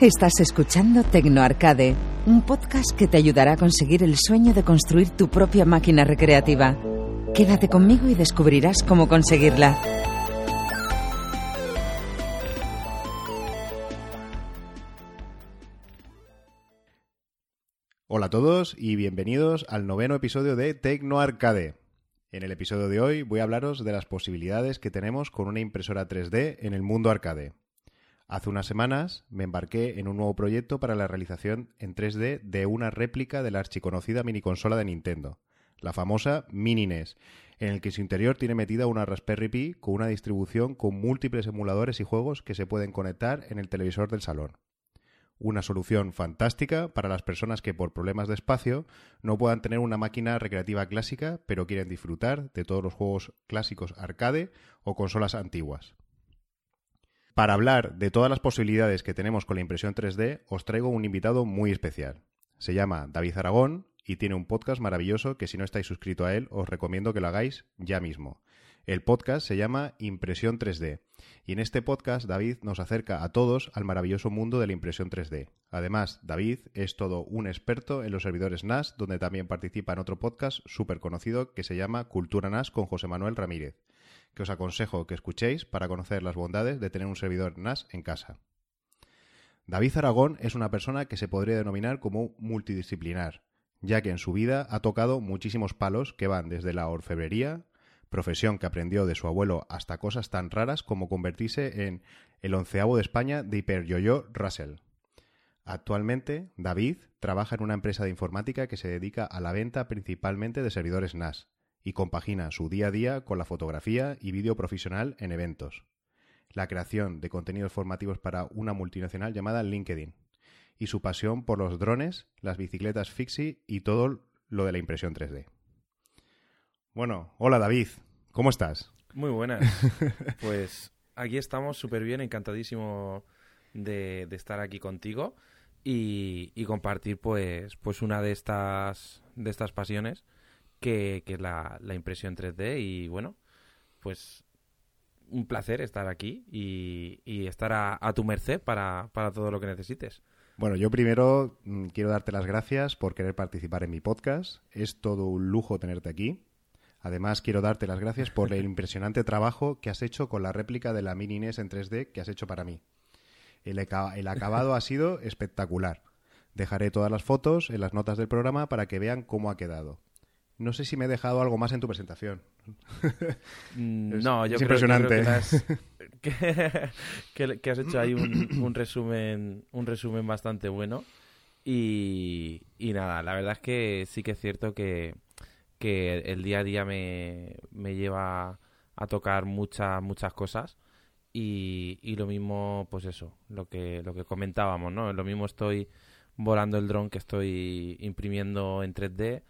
Estás escuchando Tecno Arcade, un podcast que te ayudará a conseguir el sueño de construir tu propia máquina recreativa. Quédate conmigo y descubrirás cómo conseguirla. Hola a todos y bienvenidos al noveno episodio de Tecno Arcade. En el episodio de hoy voy a hablaros de las posibilidades que tenemos con una impresora 3D en el mundo arcade. Hace unas semanas me embarqué en un nuevo proyecto para la realización en 3D de una réplica de la archiconocida miniconsola de Nintendo, la famosa Mini NES, en el que su interior tiene metida una Raspberry Pi con una distribución con múltiples emuladores y juegos que se pueden conectar en el televisor del salón. Una solución fantástica para las personas que por problemas de espacio no puedan tener una máquina recreativa clásica, pero quieren disfrutar de todos los juegos clásicos arcade o consolas antiguas. Para hablar de todas las posibilidades que tenemos con la impresión 3D, os traigo un invitado muy especial. Se llama David Aragón y tiene un podcast maravilloso que si no estáis suscrito a él os recomiendo que lo hagáis ya mismo. El podcast se llama Impresión 3D y en este podcast David nos acerca a todos al maravilloso mundo de la impresión 3D. Además, David es todo un experto en los servidores NAS, donde también participa en otro podcast súper conocido que se llama Cultura NAS con José Manuel Ramírez que os aconsejo que escuchéis para conocer las bondades de tener un servidor NAS en casa. David Aragón es una persona que se podría denominar como multidisciplinar, ya que en su vida ha tocado muchísimos palos que van desde la orfebrería, profesión que aprendió de su abuelo, hasta cosas tan raras como convertirse en el onceavo de España de hiperyoyo Russell. Actualmente, David trabaja en una empresa de informática que se dedica a la venta principalmente de servidores NAS, y compagina su día a día con la fotografía y vídeo profesional en eventos, la creación de contenidos formativos para una multinacional llamada LinkedIn y su pasión por los drones, las bicicletas fixie y todo lo de la impresión 3D. Bueno, hola David, ¿cómo estás? Muy buenas. pues aquí estamos súper bien, encantadísimo de, estar aquí contigo y, y, compartir pues, pues una de estas, de estas pasiones que, es la, impresión 3D y bueno, pues un placer estar aquí y, estar a, tu merced para, todo lo que necesites. Bueno, yo primero mm, quiero darte las gracias por querer participar en mi podcast. Es todo un lujo tenerte aquí. Además, quiero darte las gracias por el impresionante trabajo que has hecho con la réplica de la Mini NES en 3D que has hecho para mí. El, el acabado ha sido espectacular. Dejaré todas las fotos en las notas del programa para que vean cómo ha quedado. No sé si me he dejado algo más en tu presentación. Mm, no, yo creo, que, has, que, has, hecho ahí un, resumen, un resumen bastante bueno. Y, nada, la verdad es que sí que es cierto que, el día a día me, lleva a tocar muchas, muchas cosas. Y, y, lo mismo, pues eso, lo que, lo que comentábamos, ¿no? Lo mismo estoy volando el dron que estoy imprimiendo en 3D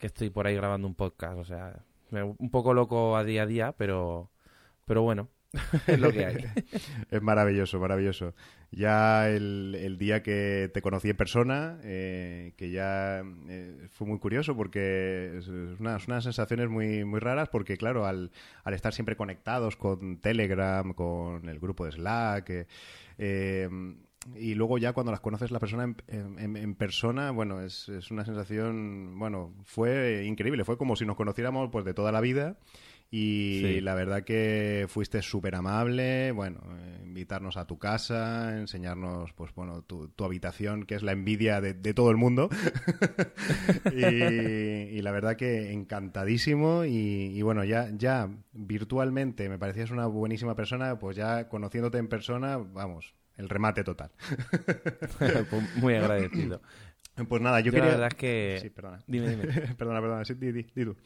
que estoy por ahí grabando un podcast. O sea, un poco loco a día a día, pero, pero bueno, es lo que hay. es maravilloso, maravilloso. Ya el, día que te conocí en persona, eh, que ya eh, fue muy curioso porque es unas, unas, sensaciones muy, muy raras porque, claro, al, al, estar siempre conectados con Telegram, con el grupo de Slack, eh, y luego ya cuando las conoces la persona en, persona, bueno, es, es, una sensación, bueno, fue increíble, fue como si nos conociéramos pues de toda la vida. Y la verdad que fuiste súper amable, bueno, eh, invitarnos a tu casa, enseñarnos, pues bueno, tu, habitación, que es la envidia de, todo el mundo. y, la verdad que encantadísimo. Y, y, bueno, ya, ya virtualmente me parecías una buenísima persona, pues ya conociéndote en persona, vamos, el remate total. Pues muy agradecido. Pues nada, yo, quería... La verdad es que... Sí, perdona. Dime, dime. perdona, perdona. Sí, di, di, tú.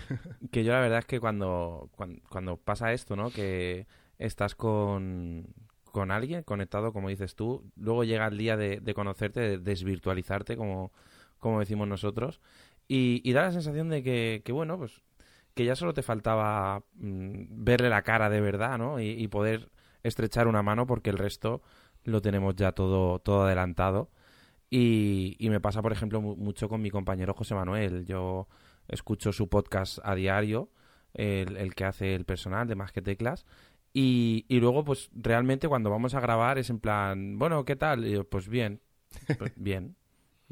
que yo la verdad es que cuando, cuando, pasa esto, ¿no? Que estás con, con alguien conectado, como dices tú, luego llega el día de, conocerte, de desvirtualizarte, como, como decimos nosotros, y, da la sensación de que, que, bueno, pues que ya solo te faltaba mm, verle la cara de verdad, ¿no? y poder estrechar una mano porque el resto lo tenemos ya todo, todo adelantado. Y, me pasa, por ejemplo, mucho con mi compañero José Manuel. Yo escucho su podcast a diario, el, que hace el personal de Más que Teclas, Y, y luego, pues realmente cuando vamos a grabar es en plan, bueno, ¿qué tal? Y yo, pues bien, pues bien.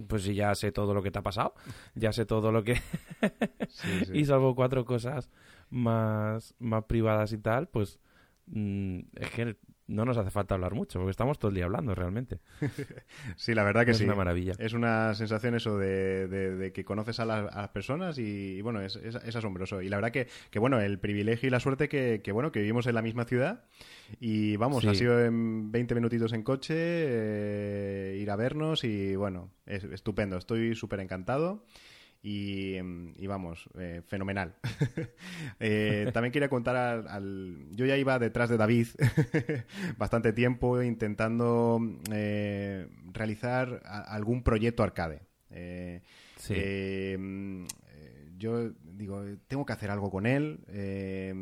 Pues si ya sé todo lo que te ha pasado, ya sé todo lo que... Sí, sí. y salvo cuatro cosas más, más privadas y tal, pues mm, es que no nos hace falta hablar mucho, porque estamos todo el día hablando realmente. Sí, la verdad que es sí. una maravilla. Es una sensación eso de, de- de que conoces a, las- a las personas y, y, bueno, es, es- es asombroso. Y la verdad que, que, bueno, el privilegio y la suerte que, que, bueno, que vivimos en la misma ciudad y vamos, Sí. ha sido en 20 minutitos en coche, eh, ir a vernos y bueno, es estupendo. Estoy súper encantado. Y, mm, y vamos, eh, fenomenal. Eh, también quería contar al, al- Yo ya iba detrás de David bastante tiempo intentando eh, realizar a- algún proyecto arcade. Sí. mm, yo digo, tengo que hacer algo con él. Eh,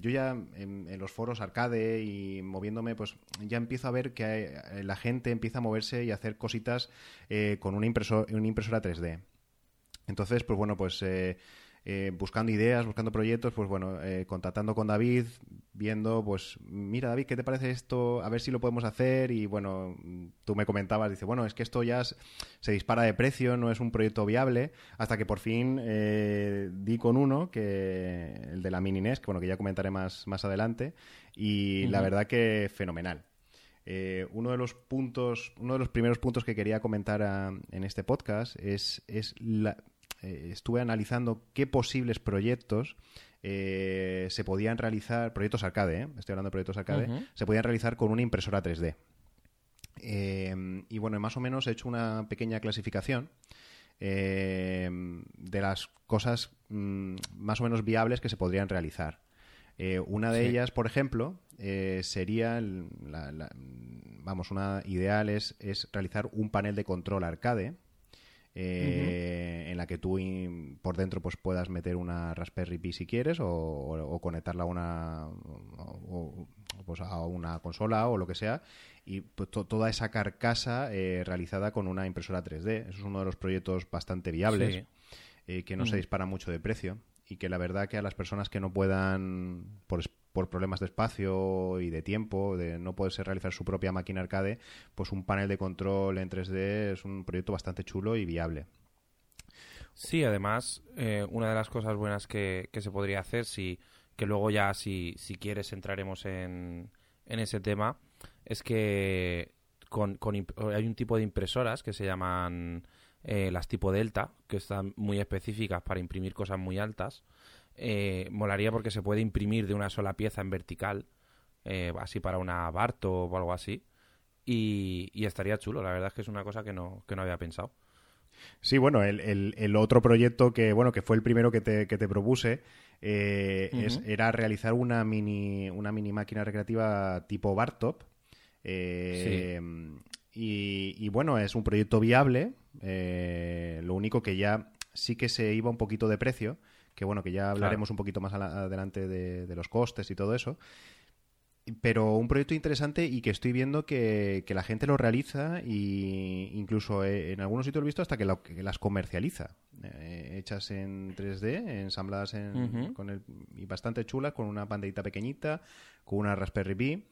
yo ya en, en los foros arcade y moviéndome, pues ya empiezo a ver que hay- la gente empieza a moverse y a hacer cositas eh, con una, impreso- una impresora 3D. Entonces, pues bueno, pues eh, eh, buscando ideas, buscando proyectos, pues bueno, eh, contactando con David, viendo, pues, mira David, ¿qué te parece esto? A ver si lo podemos hacer. Y bueno, tú me comentabas, dice, bueno, es que esto ya se dispara de precio, no es un proyecto viable, hasta que por fin eh, di con uno, que el de la Mini NES, que bueno, que ya comentaré más, más adelante, y la verdad que fenomenal. Eh, uno de los puntos, uno de los primeros puntos que quería comentar ah, en este podcast es, es la, eh, estuve analizando qué posibles proyectos eh, se podían realizar, proyectos arcade, ¿eh? estoy hablando de proyectos arcade, se podían realizar con una impresora 3D. Eh, y bueno, más o menos he hecho una pequeña clasificación de las cosas mm, más o menos viables que se podrían realizar. Una de Sí. ellas, por ejemplo, sería, el- la- la- vamos, una ideal es, es realizar un panel de control arcade eh, en la que tú in- por dentro pues puedas meter una Raspberry Pi si quieres o, o- o conectarla a una o- pues a una consola o lo que sea y pues, to- toda esa carcasa eh, realizada con una impresora 3D. Eso es uno de los proyectos bastante viables Sí. eh, que no se Mm. dispara mucho de precio y que la verdad que a las personas que no puedan por, es- por problemas de espacio y de tiempo, de no poderse realizar su propia máquina arcade, pues un panel de control en 3D es un proyecto bastante chulo y viable. Sí, además, eh, una de las cosas buenas que, que se podría hacer, si, que luego ya, si, si quieres, entraremos en, en ese tema, es que con, hay un tipo de impresoras que se llaman eh, las tipo Delta, que están muy específicas para imprimir cosas muy altas. Eh, molaría porque se puede imprimir de una sola pieza en vertical, eh, así para una Barto o algo así. Y, y estaría chulo, la verdad es que es una cosa que no, que no había pensado. Sí, bueno, el, el- el otro proyecto que, bueno, que fue el primero que te, que te propuse, eh, es- era realizar una mini, una mini máquina recreativa tipo Bartop. Eh, y, y, bueno, es un proyecto viable. eh, lo único que ya sí que se iba un poquito de precio, que bueno, que ya hablaremos un poquito más adelante de, de los costes y todo eso. Pero un proyecto interesante y que estoy viendo que, que la gente lo realiza y incluso eh, en algunos sitios lo he visto hasta que, lo- que las comercializa. eh, hechas en 3D, ensambladas en, con el, y bastante chulas, con una pantallita pequeñita, con una Raspberry Pi,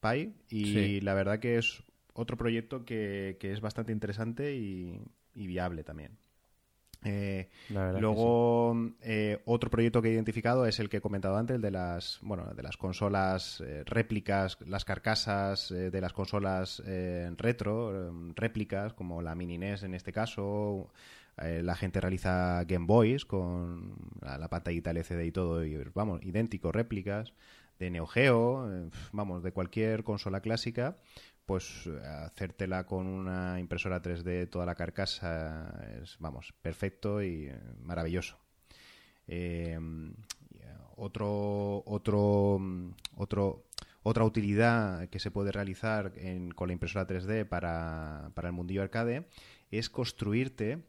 Pi y Sí. la verdad que es otro proyecto que, que es bastante interesante y, y viable también. Eh, Luego, eh, otro proyecto que he identificado es el que he comentado antes, el de las, bueno, de las consolas eh, réplicas, las carcasas eh, de las consolas eh, retro, réplicas, como la Mini NES en este caso. La gente realiza Game Boys con la, la pantallita LCD y todo, y vamos, idéntico, réplicas de Neo Geo, vamos, de cualquier consola clásica, pues hacértela con una impresora 3D toda la carcasa es, vamos, perfecto y maravilloso. Eh, otro, otro, otro, otra utilidad que se puede realizar en- con la impresora 3D para, para el mundillo arcade es construirte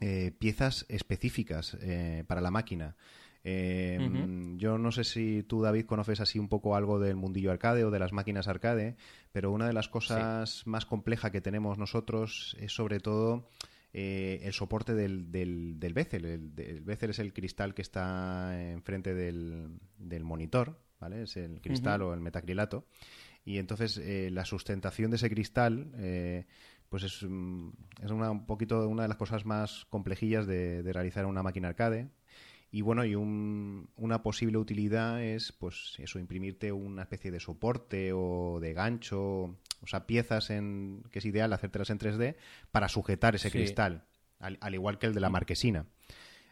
eh, piezas específicas eh, para la máquina. Eh. Yo no sé si tú, David, conoces así un poco algo del mundillo arcade o de las máquinas arcade, pero una de las cosas más complejas que tenemos nosotros es sobre todo eh, el soporte del, del, del bezel. El, el bezel es el cristal que está enfrente del, del monitor, ¿vale? Es el cristal o el metacrilato. Y entonces eh, la sustentación de ese cristal, eh, pues es, mm, es una, un poquito una de las cosas más complejillas de, de realizar en una máquina arcade. Y bueno, y un- una posible utilidad es, pues, eso, imprimirte una especie de soporte o de gancho, o sea, piezas en, que es ideal hacértelas en 3D para sujetar ese Sí. cristal, al, al igual que el de la marquesina.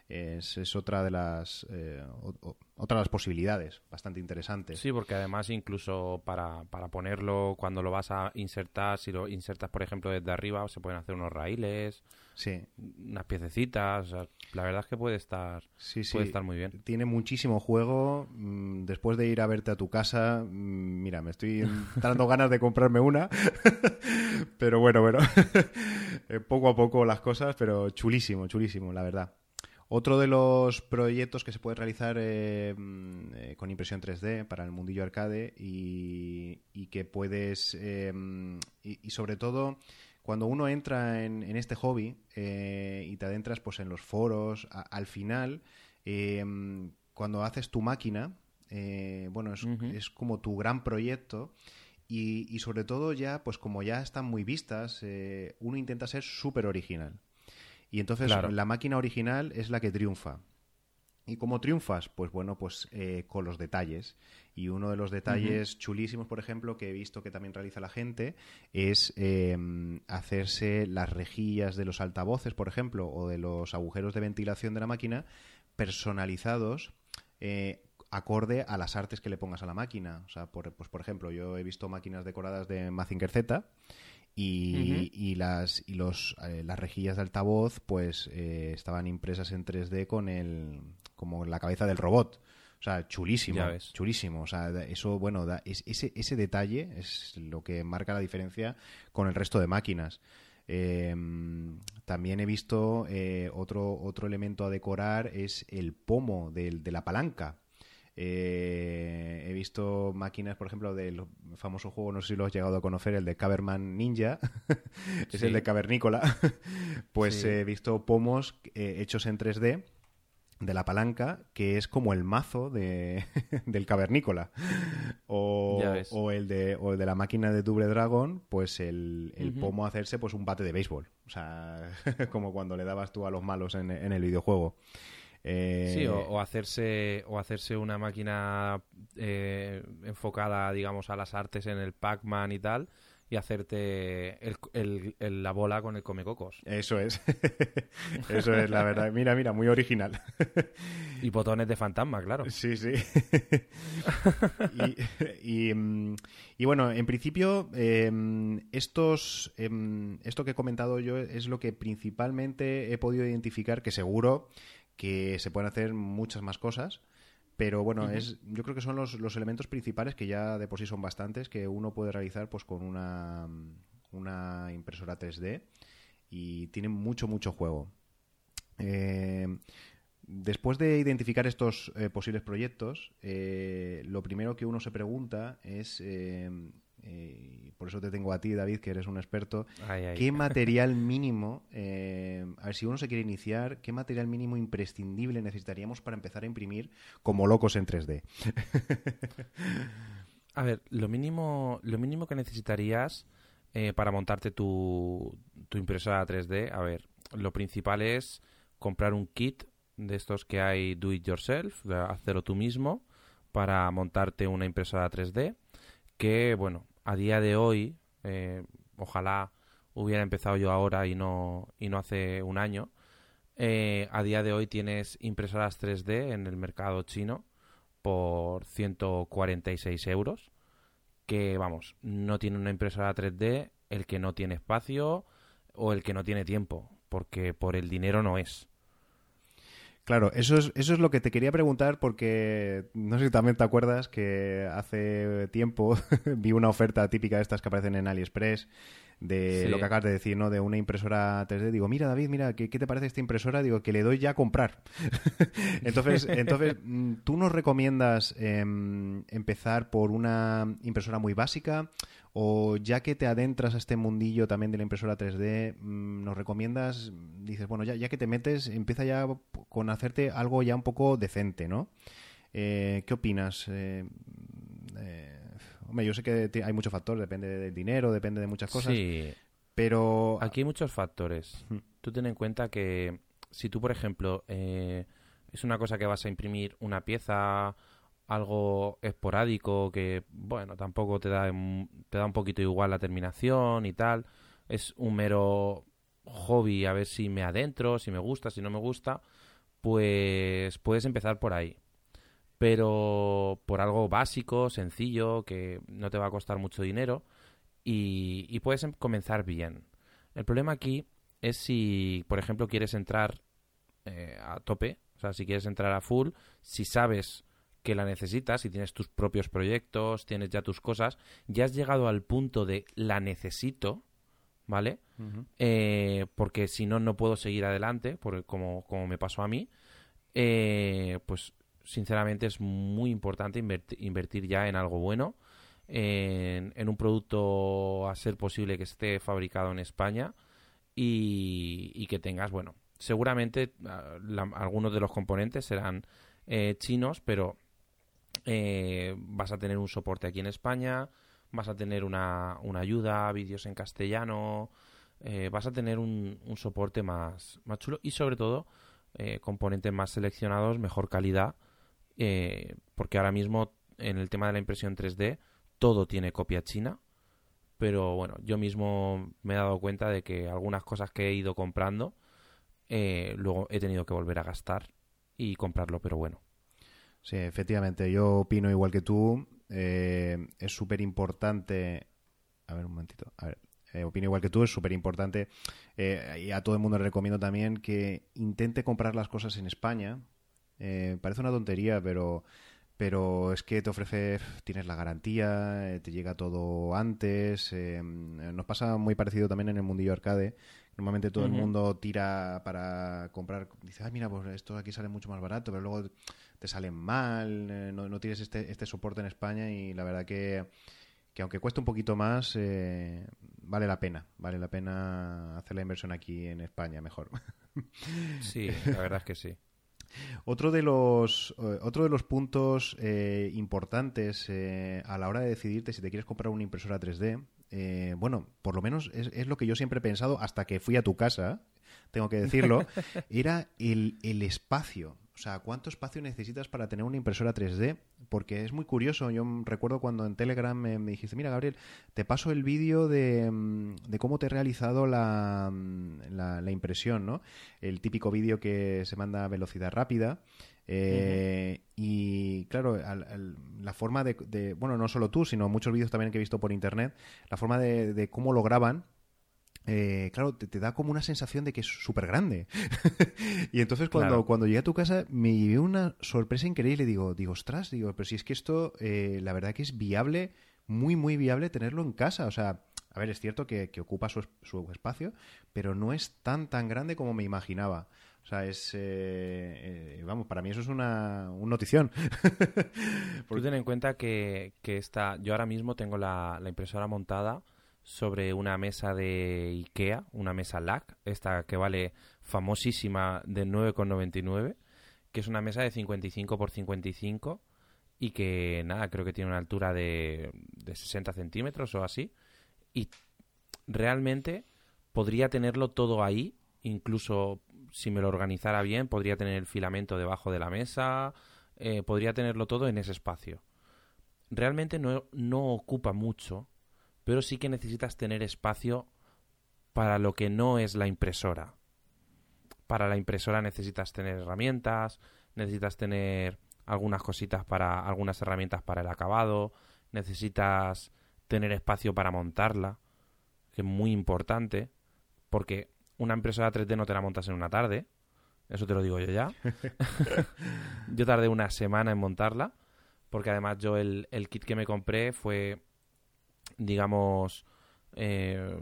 Es, es otra de las eh, o- o- otra de las posibilidades, bastante interesantes. Sí, porque además incluso para, para ponerlo cuando lo vas a insertar, si lo insertas por ejemplo desde arriba, se pueden hacer unos raíles, Sí, unas piececitas. o sea, la verdad es que puede estar, sí, sí. puede estar muy bien. Tiene muchísimo juego. Mm, Después de ir a verte a tu casa, mm, mira, me estoy dando ganas de comprarme una. pero bueno, bueno. Eh, poco a poco las cosas, pero chulísimo, chulísimo, la verdad. Otro de los proyectos que se puede realizar eh, mm, eh, con impresión 3D para el mundillo arcade y, y que puedes, eh, y, y sobre todo cuando uno entra en, en este hobby eh, y te adentras pues en los foros, a- al final, eh, mm, cuando haces tu máquina, eh, bueno, es, como tu gran proyecto y, y sobre todo ya, pues como ya están muy vistas, eh, uno intenta ser súper original. Y entonces Claro. la máquina original es la que triunfa. ¿Y cómo triunfas? Pues bueno, pues eh, con los detalles. Y uno de los detalles chulísimos, por ejemplo, que he visto que también realiza la gente, es eh, hacerse las rejillas de los altavoces, por ejemplo, o de los agujeros de ventilación de la máquina, personalizados eh, acorde a las artes que le pongas a la máquina. O sea, por, pues por ejemplo, yo he visto máquinas decoradas de Mazinger Z y, y las y los eh, las rejillas de altavoz pues eh, estaban impresas en 3D con el como la cabeza del robot. O sea, chulísimo, chulísimo. O sea, eso, bueno, da- es- ese, ese detalle es lo que marca la diferencia con el resto de máquinas. Eh, también he visto eh, otro, otro elemento a decorar es el pomo del- de la palanca. Eh, he visto máquinas, por ejemplo, del famoso juego, no sé si lo has llegado a conocer, el de Caverman Ninja, es Sí. el de Cavernícola. pues Sí. he visto pomos eh, hechos en 3D de la palanca, que es como el mazo de, del cavernícola. O, o el de, o el de la máquina de Double Dragon, pues el, el pomo hacerse pues un bate de béisbol. O sea, como cuando le dabas tú a los malos en, en el videojuego. Eh, Sí, o, o hacerse o hacerse una máquina eh, enfocada, digamos, a las artes en el Pac-Man y tal, y hacerte el- el- el- la bola con el comecocos. Eso es. Eso es, la verdad. Mira, mira, muy original. Y botones de fantasma, claro. Sí, sí. y, y, mm, y bueno, en principio, em, estos, em, esto que he comentado yo es lo que principalmente he podido identificar, que seguro que se pueden hacer muchas más cosas. Pero bueno, es, yo creo que son los, los elementos principales que ya de por sí son bastantes que uno puede realizar pues con una, una impresora 3D y tienen mucho, mucho juego. Eh, después de identificar estos eh, posibles proyectos, eh, lo primero que uno se pregunta es, eh, eh, por eso te tengo a ti, David, que eres un experto, Ay, ay. ¿qué material mínimo, eh, a ver si uno se quiere iniciar, qué material mínimo imprescindible necesitaríamos para empezar a imprimir como locos en 3D? A ver, lo mínimo, lo mínimo que necesitarías eh, para montarte tu, tu impresora 3D, a ver, lo principal es comprar un kit de estos que hay do it yourself, hacerlo tú mismo, para montarte una impresora 3D, que bueno, a día de hoy, eh, ojalá hubiera empezado yo ahora y no, y no hace un año, eh, a día de hoy tienes impresoras 3D en el mercado chino por 146 euros. Que vamos, no tiene una impresora 3D el que no tiene espacio o el que no tiene tiempo, porque por el dinero no es. Claro, eso es, eso es lo que te quería preguntar porque no sé si también te acuerdas que hace tiempo vi una oferta típica de estas que aparecen en AliExpress de Sí. lo que acabas de decir, ¿no? De una impresora 3D. Digo, mira David, mira, ¿qué, qué te parece esta impresora? Digo, que le doy ya a comprar. entonces, entonces, mm, ¿tú nos recomiendas em, empezar por una impresora muy básica? O ya que te adentras a este mundillo también de la impresora 3D, mm, nos recomiendas, dices, bueno, ya, ya que te metes, empieza ya con hacerte algo ya un poco decente, ¿no? Eh, ¿Qué opinas? Eh, eh, hombre, yo sé que hay muchos factores, depende del dinero, depende de muchas cosas, Sí, pero aquí hay muchos factores. Tú ten en cuenta que si tú, por ejemplo, eh, es una cosa que vas a imprimir una pieza, algo esporádico, que, bueno, tampoco te da, te da un poquito igual la terminación y tal, es un mero hobby, a ver si me adentro, si me gusta, si no me gusta, pues puedes empezar por ahí. Pero por algo básico, sencillo, que no te va a costar mucho dinero y, y puedes em- comenzar bien. El problema aquí es si, por ejemplo, quieres entrar eh, a tope, o sea, si quieres entrar a full, si sabes que la necesitas, si tienes tus propios proyectos, tienes ya tus cosas, ya has llegado al punto de la necesito, ¿vale? Eh, porque si no, no puedo seguir adelante, por, como, como me pasó a mí, eh, pues sinceramente es muy importante inverti- invertir ya en algo bueno, en, en un producto a ser posible que esté fabricado en España y, y que tengas, bueno, seguramente ah, la- algunos de los componentes serán eh, chinos, pero eh, vas a tener un soporte aquí en España, vas a tener una, una ayuda, vídeos en castellano, eh, vas a tener un, un soporte más, más chulo y sobre todo eh, componentes más seleccionados, mejor calidad, porque ahora mismo en el tema de la impresión 3D todo tiene copia china, pero bueno, yo mismo me he dado cuenta de que algunas cosas que he ido comprando luego he tenido que volver a gastar y comprarlo, pero bueno. Sí, efectivamente, yo opino igual que tú. eh, es súper importante. A ver, un momentito. A ver, eh, opino igual que tú, es súper importante. y a todo el mundo le recomiendo también que intente comprar las cosas en España. Eh, parece una tontería, pero, pero es que te ofrece, tienes la garantía, eh, te llega todo antes. eh, nos pasa muy parecido también en el mundillo arcade. Normalmente todo el mundo tira para comprar, dice, ay, mira, pues esto aquí sale mucho más barato, pero luego te salen mal, eh, no, no tienes este, este soporte en España y la verdad que, que aunque cueste un poquito más, eh, vale la pena, vale la pena hacer la inversión aquí en España mejor. Sí, la verdad es que sí. Otro de los, eh, otro de los puntos eh, importantes eh, a la hora de decidirte si te quieres comprar una impresora 3D, eh, bueno, por lo menos es, es lo que yo siempre he pensado hasta que fui a tu casa, tengo que decirlo, era el, el espacio. O sea, ¿cuánto espacio necesitas para tener una impresora 3D? Porque es muy curioso. Yo recuerdo cuando en Telegram me, dijiste, mira, Gabriel, te paso el vídeo de, cómo te he realizado la, impresión, ¿no? El típico vídeo que se manda a velocidad rápida. Eh, Y claro, al- la forma de, Bueno, no solo tú, sino muchos vídeos también que he visto por internet, la forma de cómo lo graban. Eh, claro, te, te da como una sensación de que es súper grande. y entonces cuando, Claro. cuando llegué a tu casa me llevé una sorpresa increíble. Digo, digo, ostras, digo, pero si es que esto, eh, la verdad que es viable, muy, muy viable tenerlo en casa. O sea, a ver, es cierto que, que ocupa su, su espacio, pero no es tan, tan grande como me imaginaba. O sea, es. eh, eh, vamos, para mí eso es una, un notición. Tú ten en cuenta que, que esta, yo ahora mismo tengo la, la impresora montada sobre una mesa de Ikea, una mesa LAC, esta que vale famosísima de 9,99, que es una mesa de 55 por 55 y que nada, creo que tiene una altura de, de 60 centímetros o así. Y realmente podría tenerlo todo ahí, incluso si me lo organizara bien, podría tener el filamento debajo de la mesa, eh, podría tenerlo todo en ese espacio. Realmente no, no ocupa mucho, pero sí que necesitas tener espacio para lo que no es la impresora. Para la impresora necesitas tener herramientas, necesitas tener algunas cositas para algunas herramientas para el acabado, necesitas tener espacio para montarla, que es muy importante, porque una impresora 3D no te la montas en una tarde, eso te lo digo yo ya. yo tardé una semana en montarla, porque además yo el, el kit que me compré fue, digamos, eh,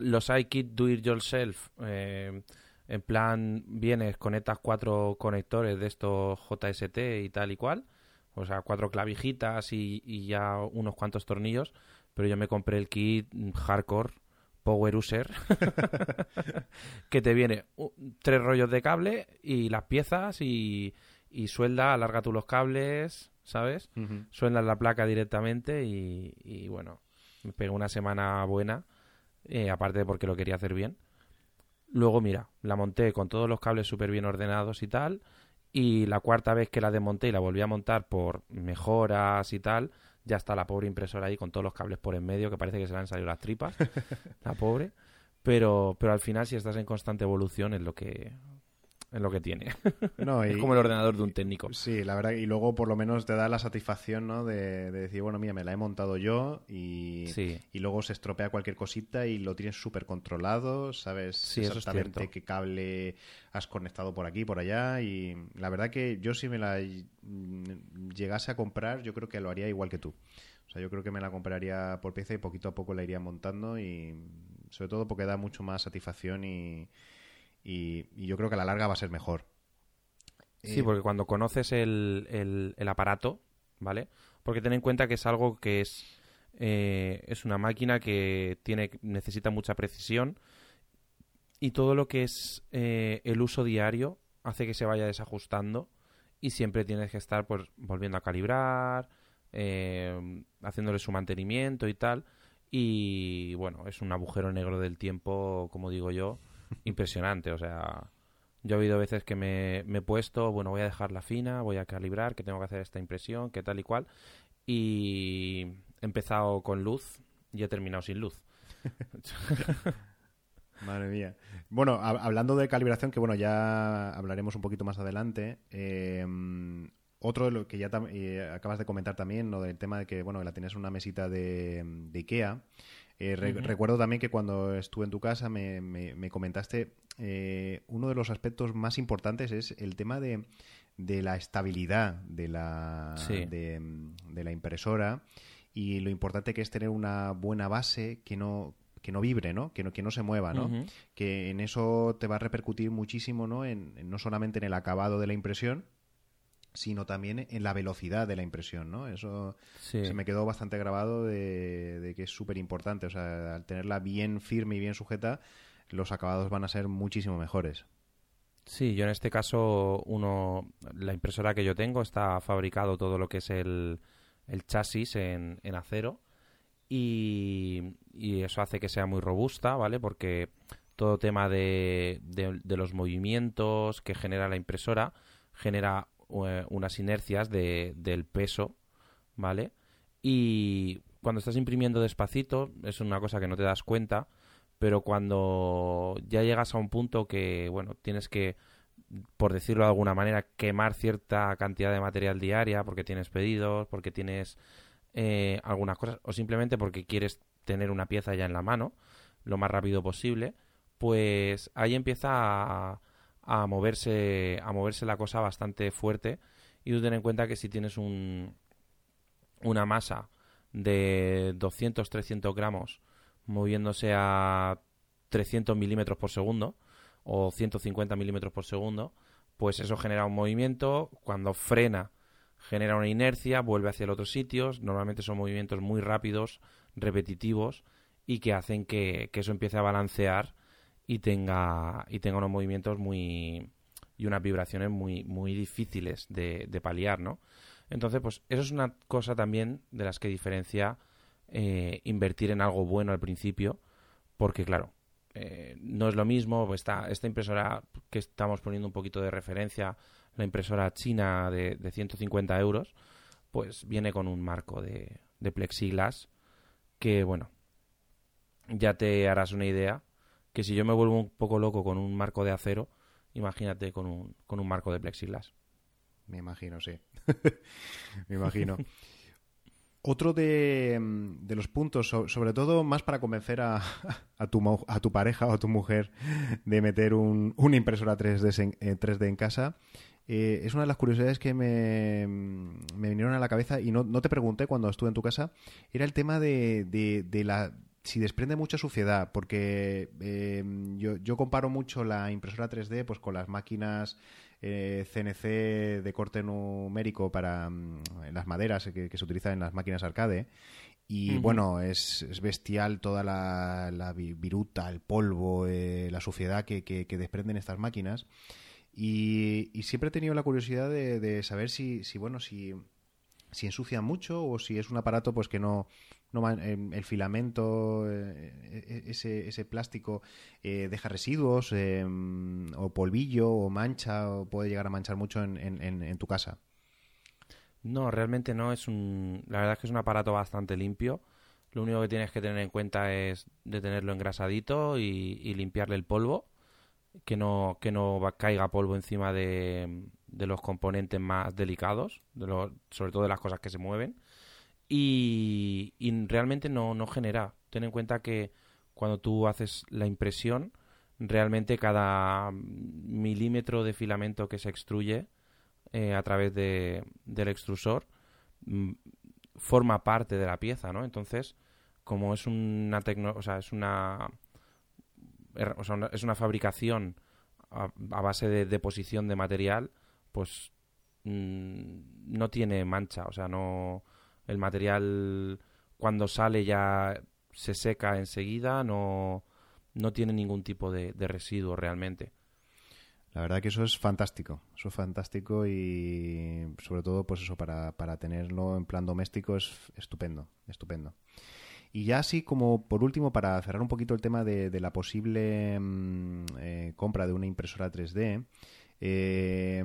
los iKit Do It Yourself. eh, en plan, vienes, conectas cuatro conectores de estos JST y tal y cual. O sea, cuatro clavijitas y, ya unos cuantos tornillos. Pero yo me compré el kit hardcore Power User. que te viene tres rollos de cable y las piezas y, y suelda, alarga tú los cables, ¿sabes? Suelda la placa directamente y, bueno, me pegó una semana buena, eh, aparte de porque lo quería hacer bien. Luego, mira, la monté con todos los cables súper bien ordenados y tal. Y la cuarta vez que la desmonté y la volví a montar por mejoras y tal, ya está la pobre impresora ahí con todos los cables por en medio, que parece que se le han salido las tripas, la pobre. Pero, pero al final, si estás en constante evolución, es lo que, es lo que tiene. es como el ordenador de un técnico. Sí, la verdad, y luego por lo menos te da la satisfacción ¿no? de, decir, bueno, mira, me la he montado yo y, y luego se estropea cualquier cosita y lo tienes súper controlado, sabes exactamente qué cable has conectado por aquí, por allá y la verdad que yo si me la llegase a comprar, yo creo que lo haría igual que tú. O sea, yo creo que me la compraría por pieza y poquito a poco la iría montando y sobre todo porque da mucho más satisfacción y y, yo creo que a la larga va a ser mejor. Sí, porque cuando conoces el, el, aparato, ¿vale? Porque ten en cuenta que es algo que es, eh, es una máquina que tiene necesita mucha precisión y todo lo que es eh, el uso diario hace que se vaya desajustando y siempre tienes que estar pues volviendo a calibrar, eh, haciéndole su mantenimiento y tal. Y bueno, es un agujero negro del tiempo, como digo yo, impresionante. O sea, yo he habido veces que me, he puesto, bueno, voy a dejarla fina, voy a calibrar, que tengo que hacer esta impresión, que tal y cual. Y he empezado con luz y he terminado sin luz. Madre mía. Bueno, hablando de calibración, que bueno, ya hablaremos un poquito más adelante. Eh, otro de lo que ya eh, acabas de comentar también, lo del tema de que, bueno, la tienes en una mesita de Ikea. Eh, recuerdo también que cuando estuve en tu casa me, me, comentaste eh, uno de los aspectos más importantes es el tema de, de la estabilidad de la, de, la impresora y lo importante que es tener una buena base que no que no vibre, ¿no? Que no, que no se mueva, ¿no? Que en eso te va a repercutir muchísimo, ¿no? En, no solamente en el acabado de la impresión, sino también en la velocidad de la impresión, ¿no? Eso se me quedó bastante grabado de, que es súper importante. O sea, al tenerla bien firme y bien sujeta, los acabados van a ser muchísimo mejores. Sí, yo en este caso, uno, la impresora que yo tengo está fabricado todo lo que es el, el chasis en, en acero y, y, eso hace que sea muy robusta, ¿vale? Porque todo tema de, de los movimientos que genera la impresora genera unas inercias de, del peso, ¿vale? Y cuando estás imprimiendo despacito, es una cosa que no te das cuenta, pero cuando ya llegas a un punto que, bueno, tienes que, por decirlo de alguna manera, quemar cierta cantidad de material diaria porque tienes pedidos, porque tienes eh, algunas cosas, o simplemente porque quieres tener una pieza ya en la mano lo más rápido posible, pues ahí empieza a, a moverse, a moverse la cosa bastante fuerte. Y tú ten en cuenta que si tienes un, una masa de 200-300 gramos moviéndose a 300 milímetros por segundo o 150 milímetros por segundo, pues eso genera un movimiento. Cuando frena, genera una inercia, vuelve hacia el otro sitio. Normalmente son movimientos muy rápidos, repetitivos y que hacen que, que eso empiece a balancear y tenga, y tenga unos movimientos muy y unas vibraciones muy, muy difíciles de, paliar, ¿no? Entonces, pues eso es una cosa también de las que diferencia eh, invertir en algo bueno al principio, porque claro, eh, no es lo mismo, esta, esta impresora que estamos poniendo un poquito de referencia, la impresora china de, de 150 euros, pues viene con un marco de, de plexiglas que, bueno, ya te harás una idea que si yo me vuelvo un poco loco con un marco de acero, imagínate con un, con un marco de plexiglas. Me imagino, sí. me imagino. Otro de, los puntos, sobre todo más para convencer a, a, tu, a tu pareja o a tu mujer de meter un, una impresora 3D en, 3D en casa, eh, es una de las curiosidades que me, me, vinieron a la cabeza y no, no, te pregunté cuando estuve en tu casa, era el tema de, de la si desprende mucha suciedad, porque em, yo, yo, comparo mucho la impresora 3D pues con las máquinas CNC eh, de corte numérico para mm, las maderas que, se utilizan en las máquinas arcade. Y bueno, es, bestial toda la, viruta, el polvo, eh, la suciedad que, que, desprenden estas máquinas. Y, siempre he tenido la curiosidad de, saber si, si, bueno, si, si ensucia mucho o si es un aparato pues que no, no em, el filamento, eh, e, ese, ese plástico eh, deja residuos o polvillo o mancha o puede llegar a manchar mucho en, en, en, tu casa. No, realmente no. Es un, la verdad es que es un aparato bastante limpio. Lo único que tienes que tener en cuenta es de tenerlo engrasadito y limpiarle el polvo que no, que no caiga polvo encima de, de los componentes más delicados, de sobre todo de las cosas que se mueven. Y, realmente no, no genera. Ten en cuenta que cuando tú haces la impresión, realmente cada milímetro de filamento que se extruye eh, a través de, del extrusor mm, forma parte de la pieza, ¿no? Entonces, como es una tecno o sea, es una es una fabricación a, base de deposición de material, pues mm, no tiene mancha, o sea, no el material cuando sale ya se seca enseguida, no, no tiene ningún tipo de, residuo realmente. La verdad que eso es fantástico, eso es fantástico y sobre todo pues eso para, para tenerlo en plan doméstico es estupendo, estupendo. Y ya así como por último, para cerrar un poquito el tema de, la posible mm, eh, compra de una impresora 3D, eh,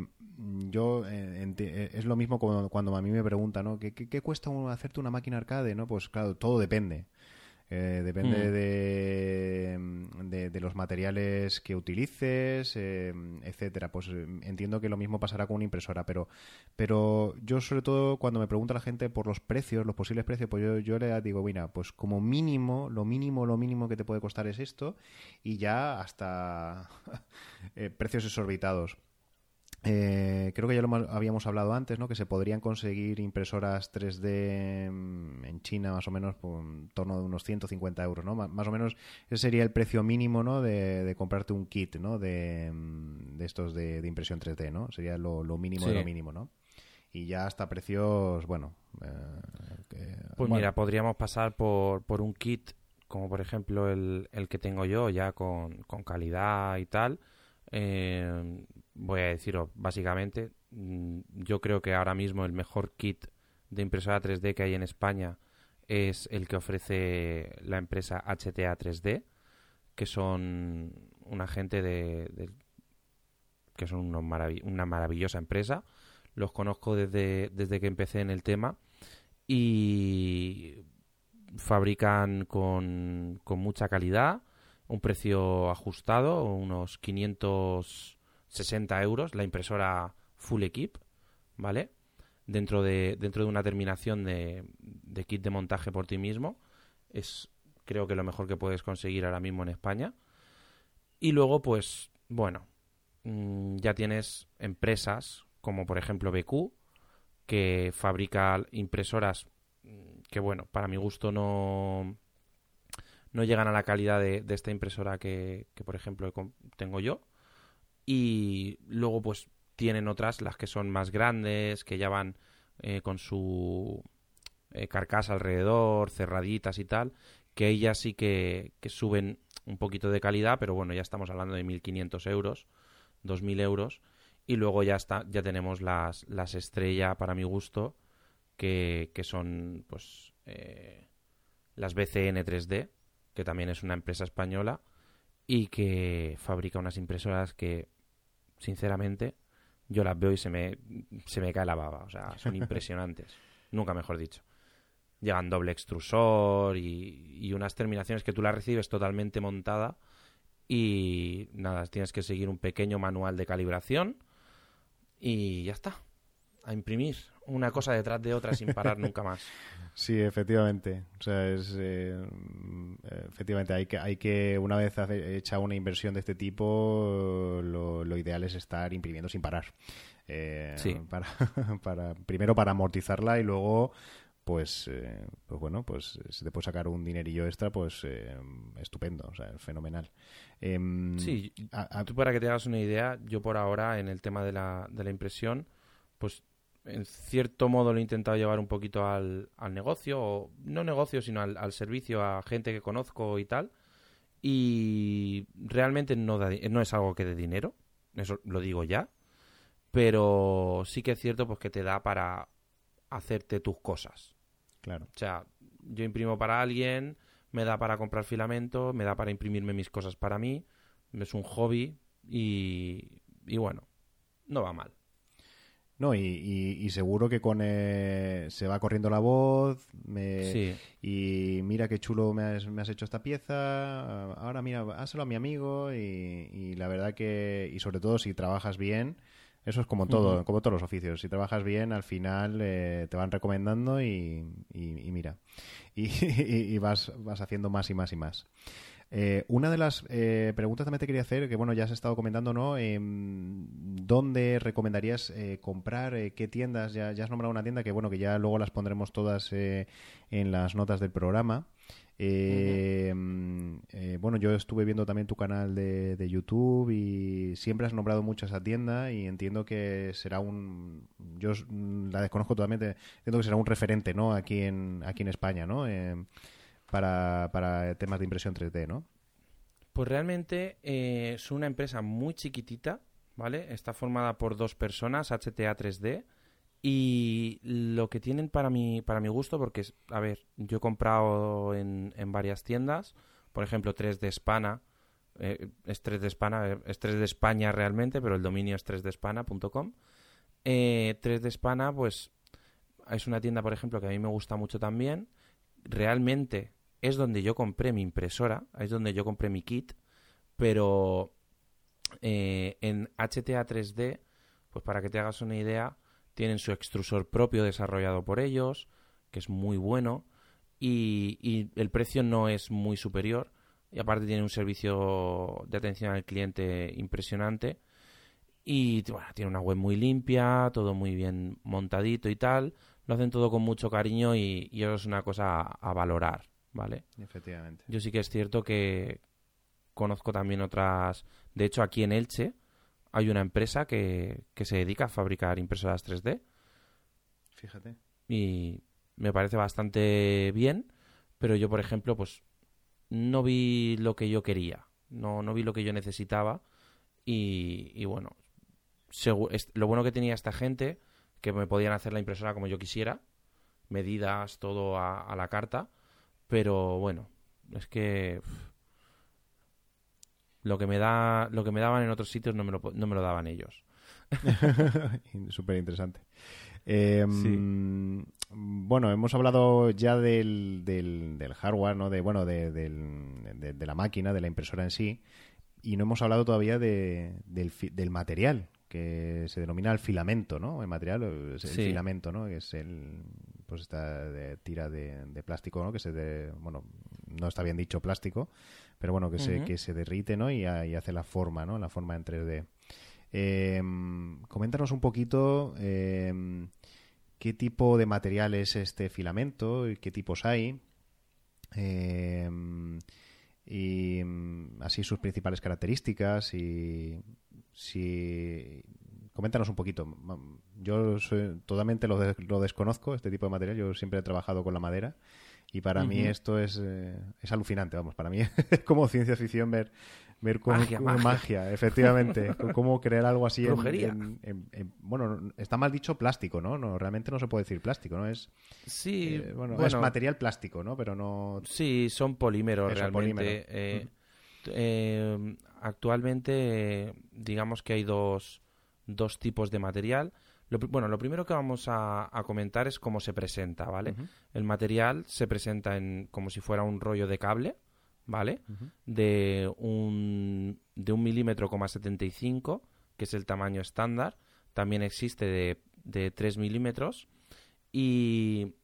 yo eh, es lo mismo cuando, cuando, a mí me preguntan, ¿no? ¿Qué, qué, qué cuesta hacerte una máquina arcade? ¿no? Pues claro, todo depende. Eh, depende mm. de, de, los materiales que utilices, eh, etcétera. Pues eh, entiendo que lo mismo pasará con una impresora, pero, pero yo sobre todo cuando me pregunta la gente por los precios, los posibles precios, pues yo, yo le digo, mira, pues como mínimo, lo mínimo, lo mínimo que te puede costar es esto y ya hasta precios exorbitados. Eh, creo que ya lo habíamos hablado antes, ¿no? Que se podrían conseguir impresoras 3D mm, en China más o menos por en torno de unos 150 euros, ¿no? Más o menos ese sería el precio mínimo, ¿no? De, comprarte un kit, ¿no? De, mm, estos de, impresión 3D, ¿no? Sería lo, mínimo de lo mínimo, ¿no? Y ya hasta precios, bueno... Eh, pues mira, podríamos pasar por, por un kit como por ejemplo el, el que tengo yo, ya con, con calidad y tal, eh, voy a deciros básicamente, mm, yo creo que ahora mismo el mejor kit de impresora 3D que hay en España es el que ofrece la empresa HTA 3D, que son una gente de, que son una maravillosa empresa. Los conozco desde, desde que empecé en el tema y fabrican con, con mucha calidad, un precio ajustado, unos 560 euros, la impresora full equip, ¿vale? Dentro de, dentro de una terminación de, kit de montaje por ti mismo. Es creo que lo mejor que puedes conseguir ahora mismo en España. Y luego, pues, bueno, mm, ya tienes empresas como por ejemplo BQ, que fabrica impresoras mm, que, bueno, para mi gusto no, no llegan a la calidad de, esta impresora que, por ejemplo, tengo yo. Y luego, pues, tienen otras, las que son más grandes, que ya van eh, con su eh, carcasa alrededor, cerraditas y tal, que ellas sí que, suben un poquito de calidad, pero bueno, ya estamos hablando de 1.500 euros, 2.000 euros. Y luego ya, está, ya tenemos las, las estrella, para mi gusto, que, que son, pues, eh, las BCN 3D, que también es una empresa española y que fabrica unas impresoras que, sinceramente, yo las veo y se me, se me cae la baba. O sea, son impresionantes. Nunca mejor dicho. Llevan doble extrusor y, y, unas terminaciones que tú las recibes totalmente montada y nada, tienes que seguir un pequeño manual de calibración y ya está. A imprimir una cosa detrás de otra sin parar nunca más. Sí, efectivamente. O sea, es eh, efectivamente hay que hay que una vez hecha una inversión de este tipo, lo, ideal es estar imprimiendo sin parar. Eh, sí. Para, para primero para amortizarla y luego pues, eh, pues bueno, pues si te puedes sacar un dinerillo extra, pues estupendo, o sea, fenomenal. Em, sí, tú para que te hagas una idea, yo por ahora en el tema de la, de la impresión, pues en cierto modo lo he intentado llevar un poquito al, al negocio, o no negocio, sino al, servicio a gente que conozco y tal. Y realmente no, no es algo que dé dinero. eso lo digo ya, pero sí que es cierto pues que te da para hacerte tus cosas. Claro. O sea, yo imprimo para alguien, me da para comprar filamento, me da para imprimirme mis cosas para mí, es un hobby y, y bueno, no va mal. No, y, y, seguro que con eh, se va corriendo la voz me, y mira qué chulo me has, me has, hecho esta pieza, ahora mira, házelo a mi amigo y, y, la verdad que, y sobre todo si trabajas bien, eso es como todo, como todos los oficios. Si trabajas bien, al final eh, te van recomendando y, mira, y, vas, vas haciendo más y más y más. Eh, una de las eh, preguntas también te quería hacer, que bueno, ya has estado comentando, ¿no? Em, ¿Dónde recomendarías comprar? ¿Qué tiendas? Ya, ya has nombrado una tienda que bueno, que ya luego las pondremos todas en las notas del programa. Eh, eh, bueno, yo estuve viendo también tu canal de, YouTube y siempre has nombrado mucho esa tienda y entiendo que será un... Yo la desconozco totalmente, entiendo que será un referente, ¿no? Aquí en, aquí en España, ¿no? Eh, para, para temas de impresión 3D, ¿no? Pues realmente es una empresa muy chiquitita, ¿vale? Está formada por dos personas, HTA 3D, y lo que tienen para mi, para mi gusto, porque, a ver, yo he comprado en, en varias tiendas, por ejemplo, 3 de Espana, eh, es 3 de Espana, es 3 de España realmente, pero el dominio es 3despana.com. Eh, 3 de Espana, pues, es una tienda, por ejemplo, que a mí me gusta mucho también. Realmente es donde yo compré mi impresora, es donde yo compré mi kit, pero eh, en HTA 3D, pues para que te hagas una idea, tienen su extrusor propio desarrollado por ellos, que es muy bueno, y, el precio no es muy superior. Y aparte tiene un servicio de atención al cliente impresionante. Y bueno, tiene una web muy limpia, todo muy bien montadito y tal. Lo hacen todo con mucho cariño y, eso es una cosa a, valorar, ¿vale? Efectivamente. Yo sí que es cierto que conozco también otras... De hecho, aquí en Elche hay una empresa que, que se dedica a fabricar impresoras 3D. Fíjate. Y me parece bastante bien, pero yo, por ejemplo, pues no vi lo que yo quería, no, no vi lo que yo necesitaba y, y bueno, lo bueno que tenía esta gente, que me podían hacer la impresora como yo quisiera, medidas, todo a, a la carta, pero bueno, es que lo que me da lo que me daban en otros sitios no me lo, no me lo daban ellos. Súper interesante em, bueno hemos hablado ya del, del, hardware no de bueno de, de, la máquina de la impresora en sí y no hemos hablado todavía del, del material que se denomina el filamento, ¿no? El material, el filamento, ¿no? Que es el, pues esta tira de, plástico, ¿no? Que se, de, bueno, no está bien dicho plástico, pero bueno, que, se, que se derrite, ¿no? Y, hace la forma, ¿no? La forma en 3D. Em, coméntanos un poquito em, qué tipo de material es este filamento y qué tipos hay. Em, y así sus principales características y si coméntanos un poquito. Yo totalmente lo, lo, desconozco, este tipo de material. Yo siempre he trabajado con la madera y para mí esto es, eh, es alucinante, vamos. Para mí es como ciencia ficción ver, ver cómo, magia, magia. efectivamente. cómo crear algo así en, Bueno, está mal dicho plástico, ¿no? no Realmente no se puede decir plástico, ¿no? Es, sí, eh, bueno, es material plástico, ¿no? Pero no... Sí, son polímeros realmente. Eh, actualmente, digamos que hay dos, dos tipos de material. bueno, lo primero que vamos a, comentar es cómo se presenta, ¿vale? El material se presenta en como si fuera un rollo de cable, ¿vale? De un de un milímetro, coma 75, que es el tamaño estándar. También existe de, de 3 milímetros. Y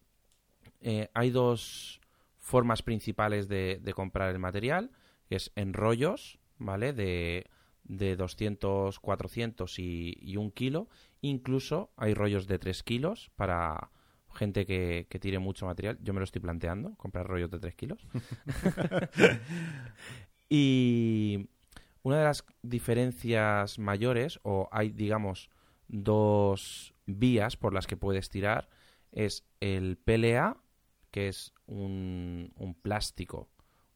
eh, hay dos formas principales de, de comprar el material, que es en rollos, ¿vale? De, de 200, 400 y, y un kilo. Incluso hay rollos de 3 kilos para gente que, que, tire mucho material. Yo me lo estoy planteando, comprar rollos de 3 kilos. y una de las diferencias mayores, o hay, digamos, dos vías por las que puedes tirar, es el PLA, que es un, un plástico,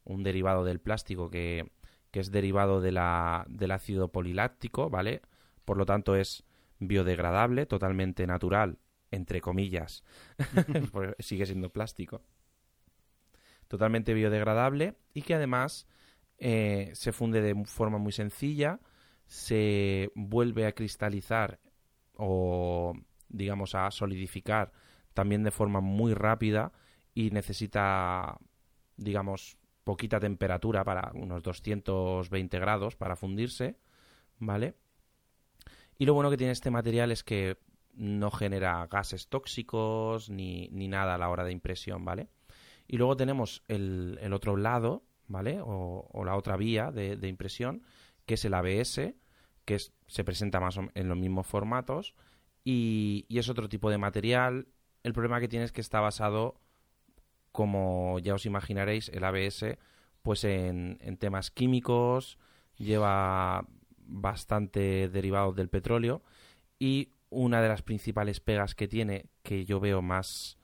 un derivado del plástico que que es derivado de la, del ácido poliláctico, ¿vale? Por lo tanto es biodegradable, totalmente natural, entre comillas, sigue siendo plástico. Totalmente biodegradable y que además eh, se funde de forma muy sencilla, se vuelve a cristalizar o digamos a solidificar también de forma muy rápida y necesita digamos poquita temperatura para unos 220 grados para fundirse, ¿vale? Y lo bueno que tiene este material es que no genera gases tóxicos ni, nada a la hora de impresión, ¿vale? Y luego tenemos el, otro lado, ¿vale? O, la otra vía de, impresión, que es el ABS, que se presenta más en los mismos formatos y, es otro tipo de material. El problema que tiene es que está basado, como ya os imaginaréis, el ABS, pues en, temas químicos, lleva bastante derivados del petróleo y una de las principales pegas que tiene, que yo veo más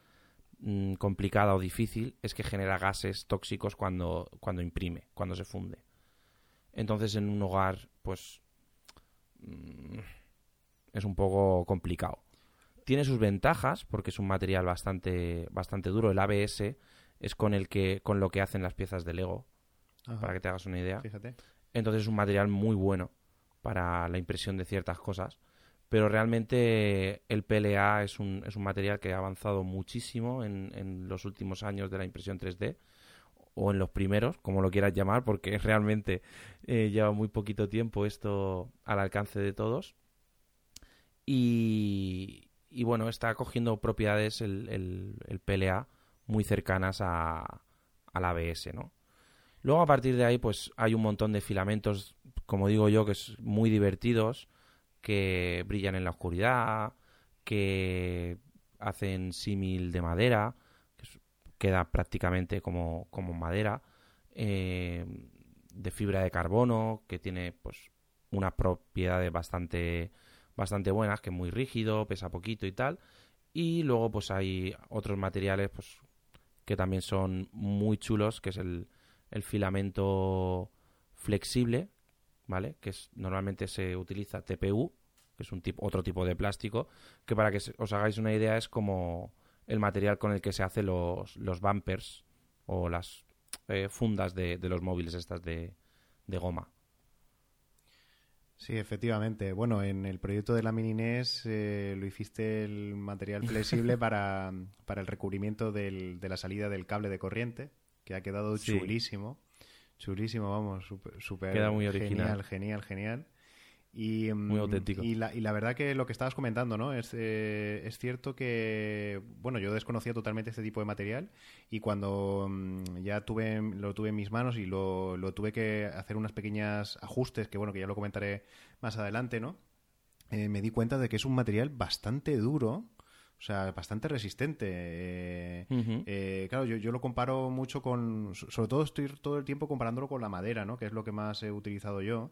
mm, complicada o difícil, es que genera gases tóxicos cuando, cuando imprime, cuando se funde. Entonces en un hogar, pues mm, es un poco complicado. Tiene sus ventajas porque es un material bastante, bastante duro. El ABS es con el que, con lo que hacen las piezas de Lego, para que te hagas una idea. Entonces es un material muy bueno para la impresión de ciertas cosas. Pero realmente el PLA es un, es un material que ha avanzado muchísimo en, en los últimos años de la impresión 3D o en los primeros, como lo quieras llamar, porque realmente eh, lleva muy poquito tiempo esto al alcance de todos. Y, y bueno, está cogiendo propiedades el, el, PLA muy cercanas a, al ABS, ¿no? Luego a partir de ahí pues hay un montón de filamentos como digo yo, que es muy divertidos, que brillan en la oscuridad, que hacen símil de madera, que queda prácticamente como, como madera, eh, de fibra de carbono, que tiene pues unas propiedades bastante, bastante buenas, que es muy rígido, pesa poquito y tal. Y luego pues hay otros materiales pues que también son muy chulos, que es el, filamento flexible, ¿vale? Que es, normalmente se utiliza TPU, que es un tipo, otro tipo de plástico, que para que os hagáis una idea es como el material con el que se hacen los, los bumpers o las eh, fundas de, los móviles estas de, goma. Sí, efectivamente. Bueno, en el proyecto de la Mini NES eh, lo hiciste el material flexible para, para el recubrimiento del, de la salida del cable de corriente, que ha quedado chulísimo. Chulísimo, vamos, súper Queda muy original. Genial, genial, genial. Y, mm, muy auténtico. Y la, y la, verdad que lo que estabas comentando, ¿no? Es, eh, es cierto que, bueno, yo desconocía totalmente este tipo de material y cuando mm, ya tuve, lo tuve en mis manos y lo, lo tuve que hacer unas pequeñas ajustes, que bueno, que ya lo comentaré más adelante, ¿no? Eh, me di cuenta de que es un material bastante duro o sea, bastante resistente. Eh, eh, claro, yo, yo, lo comparo mucho con. Sobre todo estoy todo el tiempo comparándolo con la madera, ¿no? Que es lo que más he utilizado yo.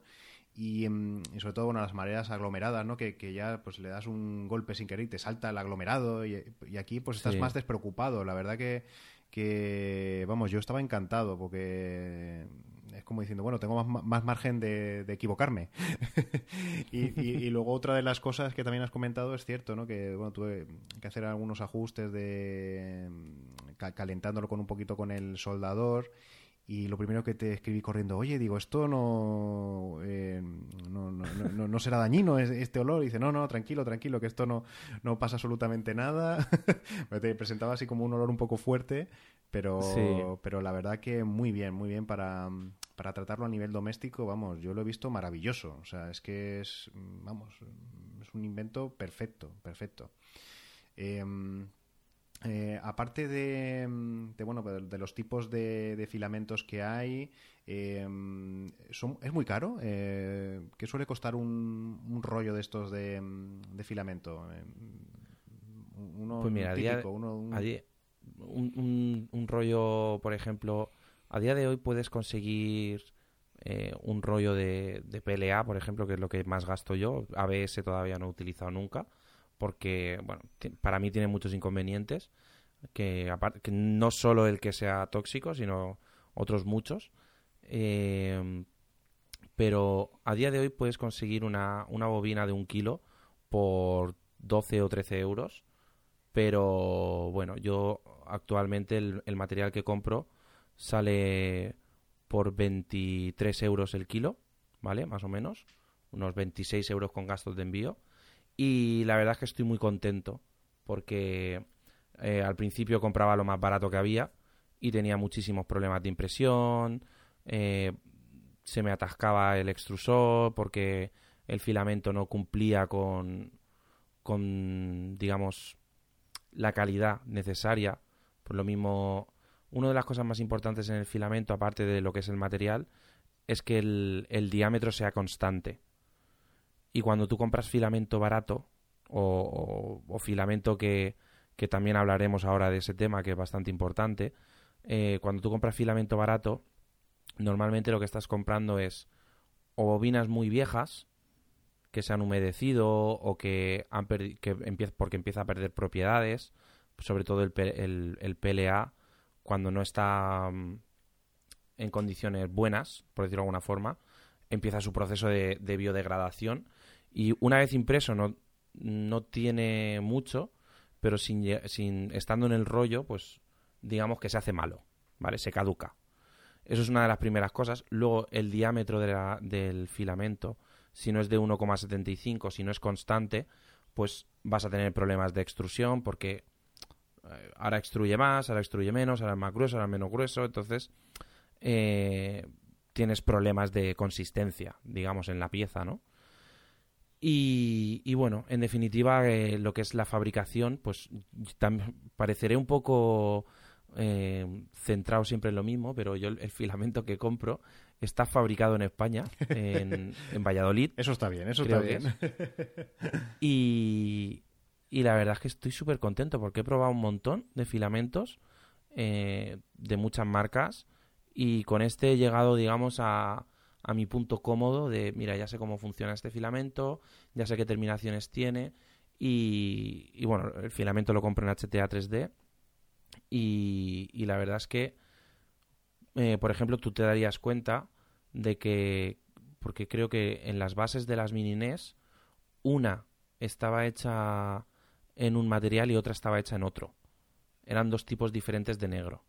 Y, mm, sobre todo, bueno, las maderas aglomeradas, ¿no? Que, que, ya pues le das un golpe sin querer y te salta el aglomerado. Y, aquí, pues estás más despreocupado. La verdad que, que. Vamos, yo estaba encantado porque es como diciendo, bueno, tengo más, margen de, equivocarme. y, luego otra de las cosas que también has comentado es cierto, ¿no? Que, bueno, tuve que hacer algunos ajustes de calentándolo con un poquito con el soldador y lo primero que te escribí corriendo, oye, digo, esto no, eh, no, no, no, será dañino este olor. Y dice, no, no, tranquilo, tranquilo, que esto no, no pasa absolutamente nada. te presentaba así como un olor un poco fuerte, pero, pero la verdad que muy bien, muy bien para, para tratarlo a nivel doméstico, vamos, yo lo he visto maravilloso. O sea, es que es, vamos, es un invento perfecto, perfecto. Em, eh, aparte de, bueno de, los tipos de, filamentos que hay em, es muy caro eh, ¿qué suele costar un, rollo de estos de, filamento uno pues mira, típico, un... un, rollo por ejemplo a día de hoy puedes conseguir eh, un rollo de, de, PLA, por ejemplo, que es lo que más gasto yo. ABS todavía no he utilizado nunca, porque, bueno, para mí tiene muchos inconvenientes, que, aparte, no solo el que sea tóxico, sino otros muchos. Eh, pero a día de hoy puedes conseguir una, una bobina de un kilo por 12 o 13 euros. Pero bueno, yo actualmente el, material que compro sale por 23 euros el kilo, ¿vale? Más o menos. Unos 26 euros con gastos de envío. Y la verdad es que estoy muy contento porque eh, al principio compraba lo más barato que había y tenía muchísimos problemas de impresión. Eh, se me atascaba el extrusor porque el filamento no cumplía con, con digamos, la calidad necesaria. Por lo mismo, una de las cosas más importantes en el filamento, aparte de lo que es el material, es que el, diámetro sea constante. Y cuando tú compras filamento barato o, filamento que, que, también hablaremos ahora de ese tema, que es bastante importante, eh, cuando tú compras filamento barato, normalmente lo que estás comprando es o bobinas muy viejas que se han humedecido o que han que porque empieza a perder propiedades, sobre todo el, el, PLA cuando no está mm, en condiciones buenas, por decirlo de alguna forma, empieza su proceso de, biodegradación y una vez impreso no, no tiene mucho, pero sin, sin estando en el rollo, pues digamos que se hace malo, ¿vale? Se caduca. Eso es una de las primeras cosas. Luego, el diámetro del filamento, si no es de 1,75, si no es constante, pues vas a tener problemas de extrusión porque eh, ahora extruye más, ahora extruye menos, ahora es más grueso, ahora es menos grueso. Entonces, eh, tienes problemas de consistencia, digamos, en la pieza, ¿no? Y, bueno, en definitiva, eh, lo que es la fabricación, pues pareceré un poco eh, centrado siempre en lo mismo, pero yo el, filamento que compro está fabricado en España, en, Valladolid. Eso está bien, eso está bien. Y, y, la verdad es que estoy súper contento porque he probado un montón de filamentos eh, de muchas marcas y con este he llegado, digamos, a, a mi punto cómodo de, mira, ya sé cómo funciona este filamento, ya sé qué terminaciones tiene y, y bueno, el filamento lo compro en HTA 3D y, la verdad es que, eh, por ejemplo, tú te darías cuenta de que, porque creo que en las bases de las mini NES, una estaba hecha en un material y otra estaba hecha en otro. Eran dos tipos diferentes de negro.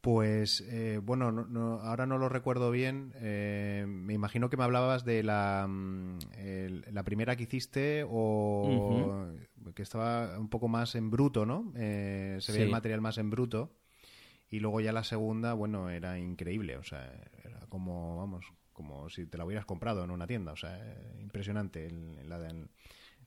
Pues eh, bueno, ahora no lo recuerdo bien. Eh, me imagino que me hablabas de la, mm, la primera que hiciste o que estaba un poco más en bruto, ¿no? Eh, se ve el material más en bruto. Y luego ya la segunda, bueno, era increíble. O sea, era como, vamos, como si te la hubieras comprado en una tienda. O sea, impresionante. El, la,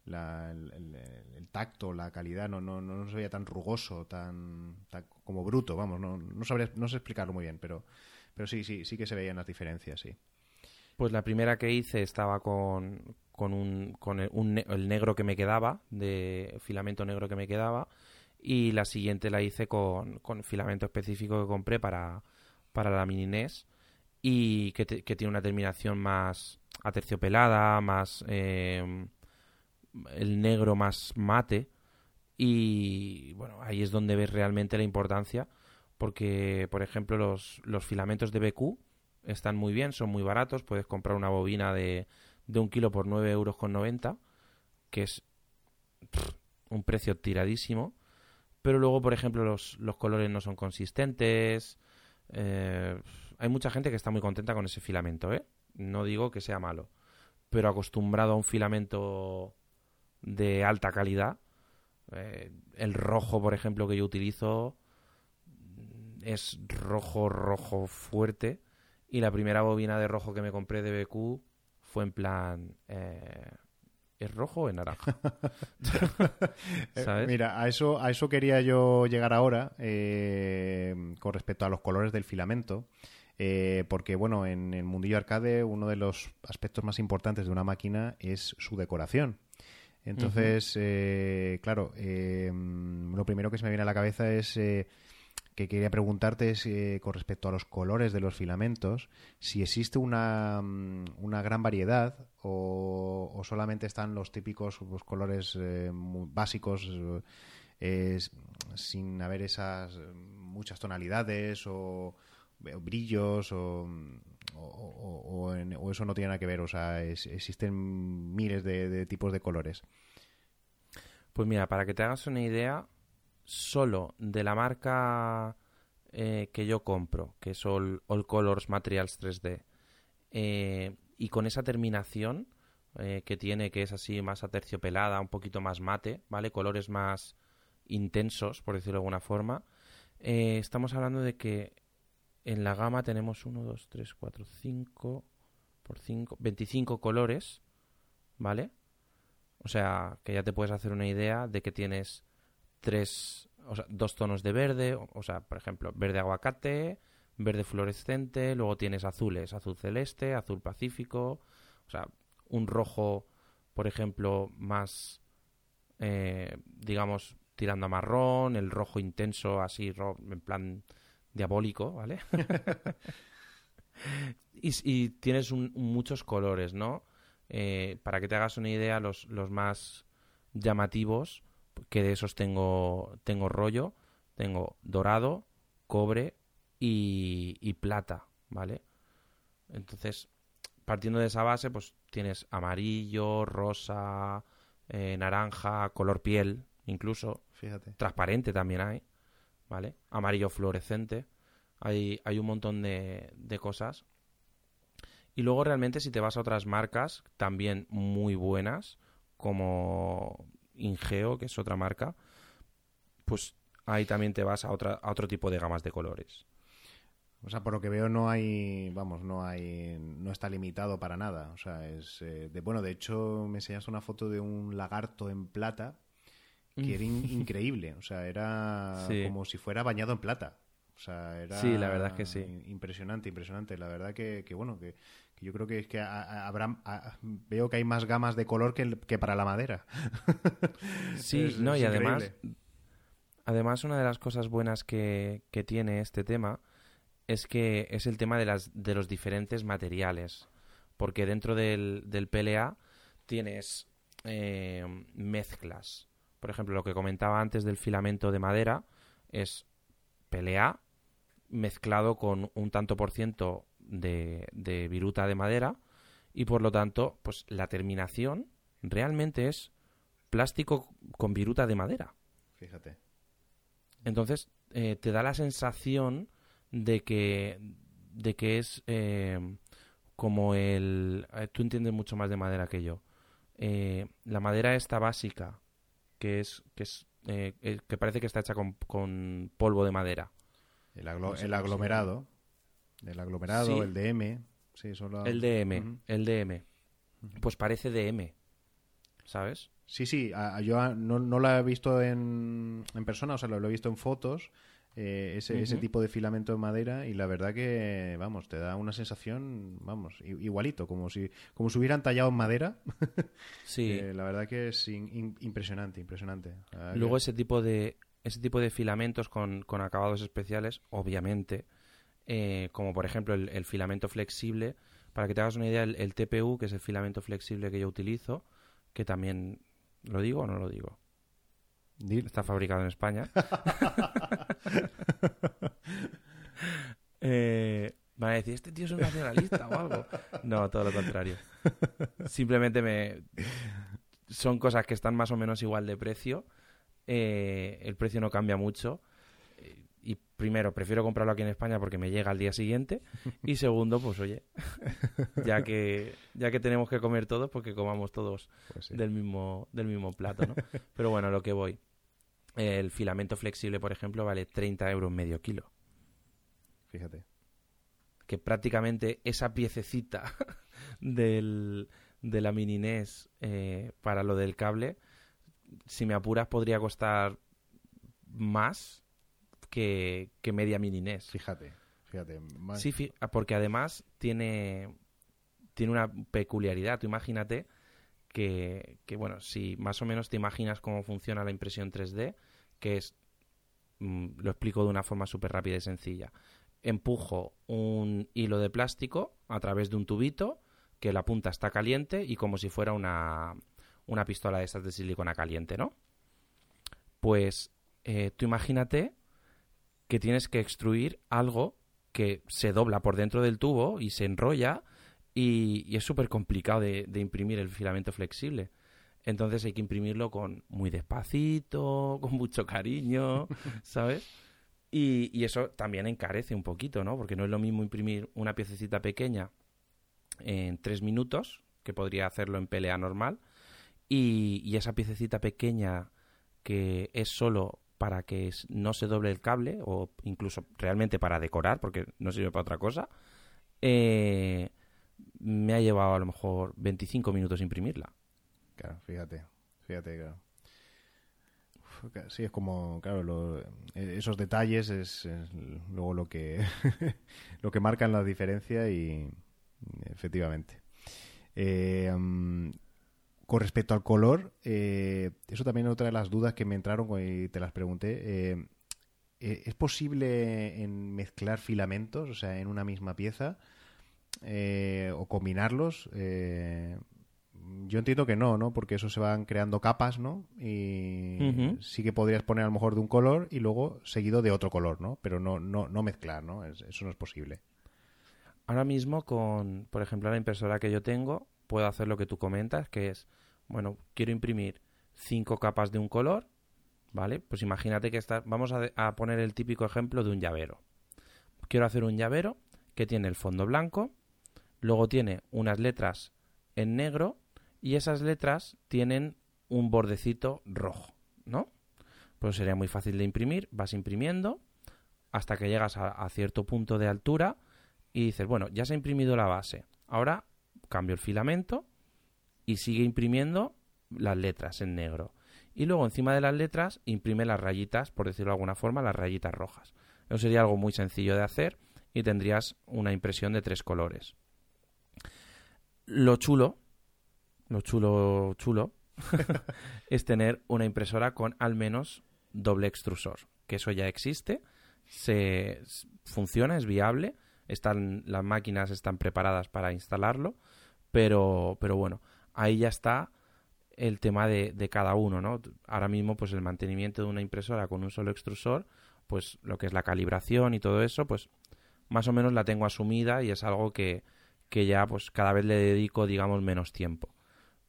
el, tacto, la calidad, no, no, no se veía tan rugoso, tan, como bruto, vamos, no, no, no sé explicarlo muy bien, pero, pero sí, sí, sí que se veían las diferencias, sí. Pues la primera que hice estaba con, con, un, con el, negro que me quedaba, de filamento negro que me quedaba, y la siguiente la hice con, con filamento específico que compré para, para la mini NES y que, que tiene una terminación más aterciopelada, más... Eh, el negro más mate. Y bueno, ahí es donde ves realmente la importancia porque, por ejemplo, los, los filamentos de BQ están muy bien, son muy baratos, puedes comprar una bobina de, de un kilo por 9 euros con 90, que es un precio tiradísimo, pero luego, por ejemplo, los, los colores no son consistentes, eh, hay mucha gente que está muy contenta con ese filamento, ¿eh? No digo que sea malo, pero acostumbrado a un filamento de alta calidad. Eh, el rojo, por ejemplo, que yo utilizo es rojo, rojo fuerte. Y la primera bobina de rojo que me compré de BQ fue en plan... Eh, ¿Es rojo o es naranja? Eh, mira, a eso, a eso quería yo llegar ahora con respecto a los colores del filamento. porque, bueno, en el mundillo arcade uno de los aspectos más importantes de una máquina es su decoración. Entonces, eh, claro, eh, lo primero que se me viene a la cabeza es eh, que quería preguntarte es, con respecto a los colores de los filamentos, si existe una, mm, una gran variedad o, solamente están los típicos los colores básicos sin haber esas muchas tonalidades o, brillos o o, eso no tiene nada que ver? O sea, existen miles de, tipos de colores. Pues mira, para que te hagas una idea, solo de la marca eh, que yo compro, que es All, Colors Materials 3D, eh, y con esa terminación eh, que tiene, que es así más aterciopelada, un poquito más mate, ¿vale? Colores más intensos, por decirlo de alguna forma, estamos hablando de que en la gama tenemos 1, 2, 3, 4, 5 por 5, 25 colores, ¿vale? O sea, que ya te puedes hacer una idea de que tienes tres, o sea, dos tonos de verde, o, sea, por ejemplo, verde aguacate, verde fluorescente, luego tienes azules, azul celeste, azul pacífico, o sea, un rojo, por ejemplo, más, eh, digamos, tirando a marrón, el rojo intenso, así, en plan diabólico, ¿vale? y, tienes muchos colores, ¿no? Eh, para que te hagas una idea, los, los más llamativos, que de esos tengo, tengo rollo, tengo dorado, cobre y, plata, ¿vale? Entonces, partiendo de esa base, pues tienes amarillo, rosa, eh, naranja, color piel, incluso. Fíjate. Transparente también hay. ¿Vale? Amarillo fluorescente. Hay, hay un montón de, de cosas. Y luego realmente si te vas a otras marcas, también muy buenas, como Ingeo, que es otra marca, pues ahí también te vas a, otra, a otro tipo de gamas de colores. O sea, por lo que veo no hay, vamos, no hay, no está limitado para nada. O sea, es, eh, de, bueno, de hecho me enseñas una foto de un lagarto en plata que era increíble. O sea, era como si fuera bañado en plata. O sea, era sí, la verdad es que sí. Impresionante, impresionante. La verdad que, que bueno, que, yo creo que es que habrá, veo que hay más gamas de color que, que para la madera. Sí, no, y además, además una de las cosas buenas que, que tiene este tema es que es el tema de, las, de los diferentes materiales. Porque dentro del, del PLA tienes eh, mezclas por ejemplo, lo que comentaba antes del filamento de madera es PLA mezclado con un tanto por ciento de, viruta de madera y por lo tanto, pues la terminación realmente es plástico con viruta de madera. Fíjate. Entonces, eh, te da la sensación de que, de que es eh, como el... Eh, tú entiendes mucho más de madera que yo. la madera esta básica que es que es eh, eh, que parece que está hecha con, polvo de madera. El, aglomerado, el aglomerado, el DM, sí, el DM, el DM, pues parece DM, ¿sabes? Sí, sí, yo no, no la he visto en, en persona, o sea, lo he visto en fotos eh, ese, ese, tipo de filamento de madera y la verdad que, vamos, te da una sensación, vamos, igualito, como si, como si hubieran tallado en madera. sí. Eh, la verdad que es impresionante, impresionante. Luego ese tipo de ese tipo de filamentos con, con acabados especiales, obviamente, eh, como por ejemplo el, filamento flexible, para que te hagas una idea, el, el TPU, que es el filamento flexible que yo utilizo, que también, ¿lo digo o no lo digo? Está fabricado en España. eh, van a decir, este tío es un nacionalista o algo. No, todo lo contrario. Simplemente me... Son cosas que están más o menos igual de precio. Eh, el precio no cambia mucho. Y primero, prefiero comprarlo aquí en España porque me llega al día siguiente. Y segundo, pues oye, ya que, ya que tenemos que comer todos, porque pues comamos todos pues del, mismo, del mismo plato, ¿no? Pero bueno, lo que voy. El filamento flexible, por ejemplo, vale 30 euros medio kilo. Fíjate. Que prácticamente esa piececita del, de la mini NES eh, para lo del cable, si me apuras, podría costar más que, media mini NES. Fíjate, fíjate. Sí, porque además tiene, tiene una peculiaridad. Tú imagínate que, bueno, si más o menos te imaginas cómo funciona la impresión 3D, que es, mm, lo explico de una forma súper rápida y sencilla. Empujo un hilo de plástico a través de un tubito, que la punta está caliente y como si fuera una, una pistola de estas de silicona caliente, ¿no? Pues eh, tú imagínate que tienes que extruir algo que se dobla por dentro del tubo y se enrolla y, es súper complicado de, imprimir el filamento flexible. Entonces hay que imprimirlo con muy despacito, con mucho cariño, ¿sabes? Y, y, eso también encarece un poquito, ¿no? Porque no es lo mismo imprimir una piececita pequeña en tres minutos, que podría hacerlo en pelea normal, y, y esa piececita pequeña que es solo para que no se doble el cable, o incluso realmente para decorar, porque no sirve para otra cosa, eh, me ha llevado a lo mejor 25 minutos imprimirla. Claro, fíjate, fíjate, claro. sí, es como, claro, e, esos detalles es, luego lo que, lo que marcan la diferencia y efectivamente. Eh, con respecto al color, eh, eso también es otra de las dudas que me entraron y te las pregunté. Eh, ¿Es posible en mezclar filamentos, o sea, en una misma pieza? Eh, o combinarlos. Eh, yo entiendo que no, ¿no? Porque eso se van creando capas, ¿no? Y sí que podrías poner a lo mejor de un color y luego seguido de otro color, ¿no? Pero no, no, no mezclar, ¿no? eso no es posible. Ahora mismo con, por ejemplo, la impresora que yo tengo, puedo hacer lo que tú comentas, que es, bueno, quiero imprimir cinco capas de un color, ¿vale? Pues imagínate que está, vamos a, a poner el típico ejemplo de un llavero. Quiero hacer un llavero que tiene el fondo blanco, Luego tiene unas letras en negro y esas letras tienen un bordecito rojo, ¿no? Pues sería muy fácil de imprimir, vas imprimiendo hasta que llegas a, cierto punto de altura y dices, bueno, ya se ha imprimido la base, ahora cambio el filamento y sigue imprimiendo las letras en negro. Y luego encima de las letras imprime las rayitas, por decirlo de alguna forma, las rayitas rojas. Eso sería algo muy sencillo de hacer y tendrías una impresión de tres colores. Lo chulo, lo chulo, chulo, es tener una impresora con al menos doble extrusor, que eso ya existe, se funciona, es viable, están las máquinas están preparadas para instalarlo, pero pero bueno, ahí ya está el tema de, de, cada uno, ¿no? Ahora mismo, pues el mantenimiento de una impresora con un solo extrusor, pues lo que es la calibración y todo eso, pues más o menos la tengo asumida y es algo que, que ya pues cada vez le dedico, digamos, menos tiempo.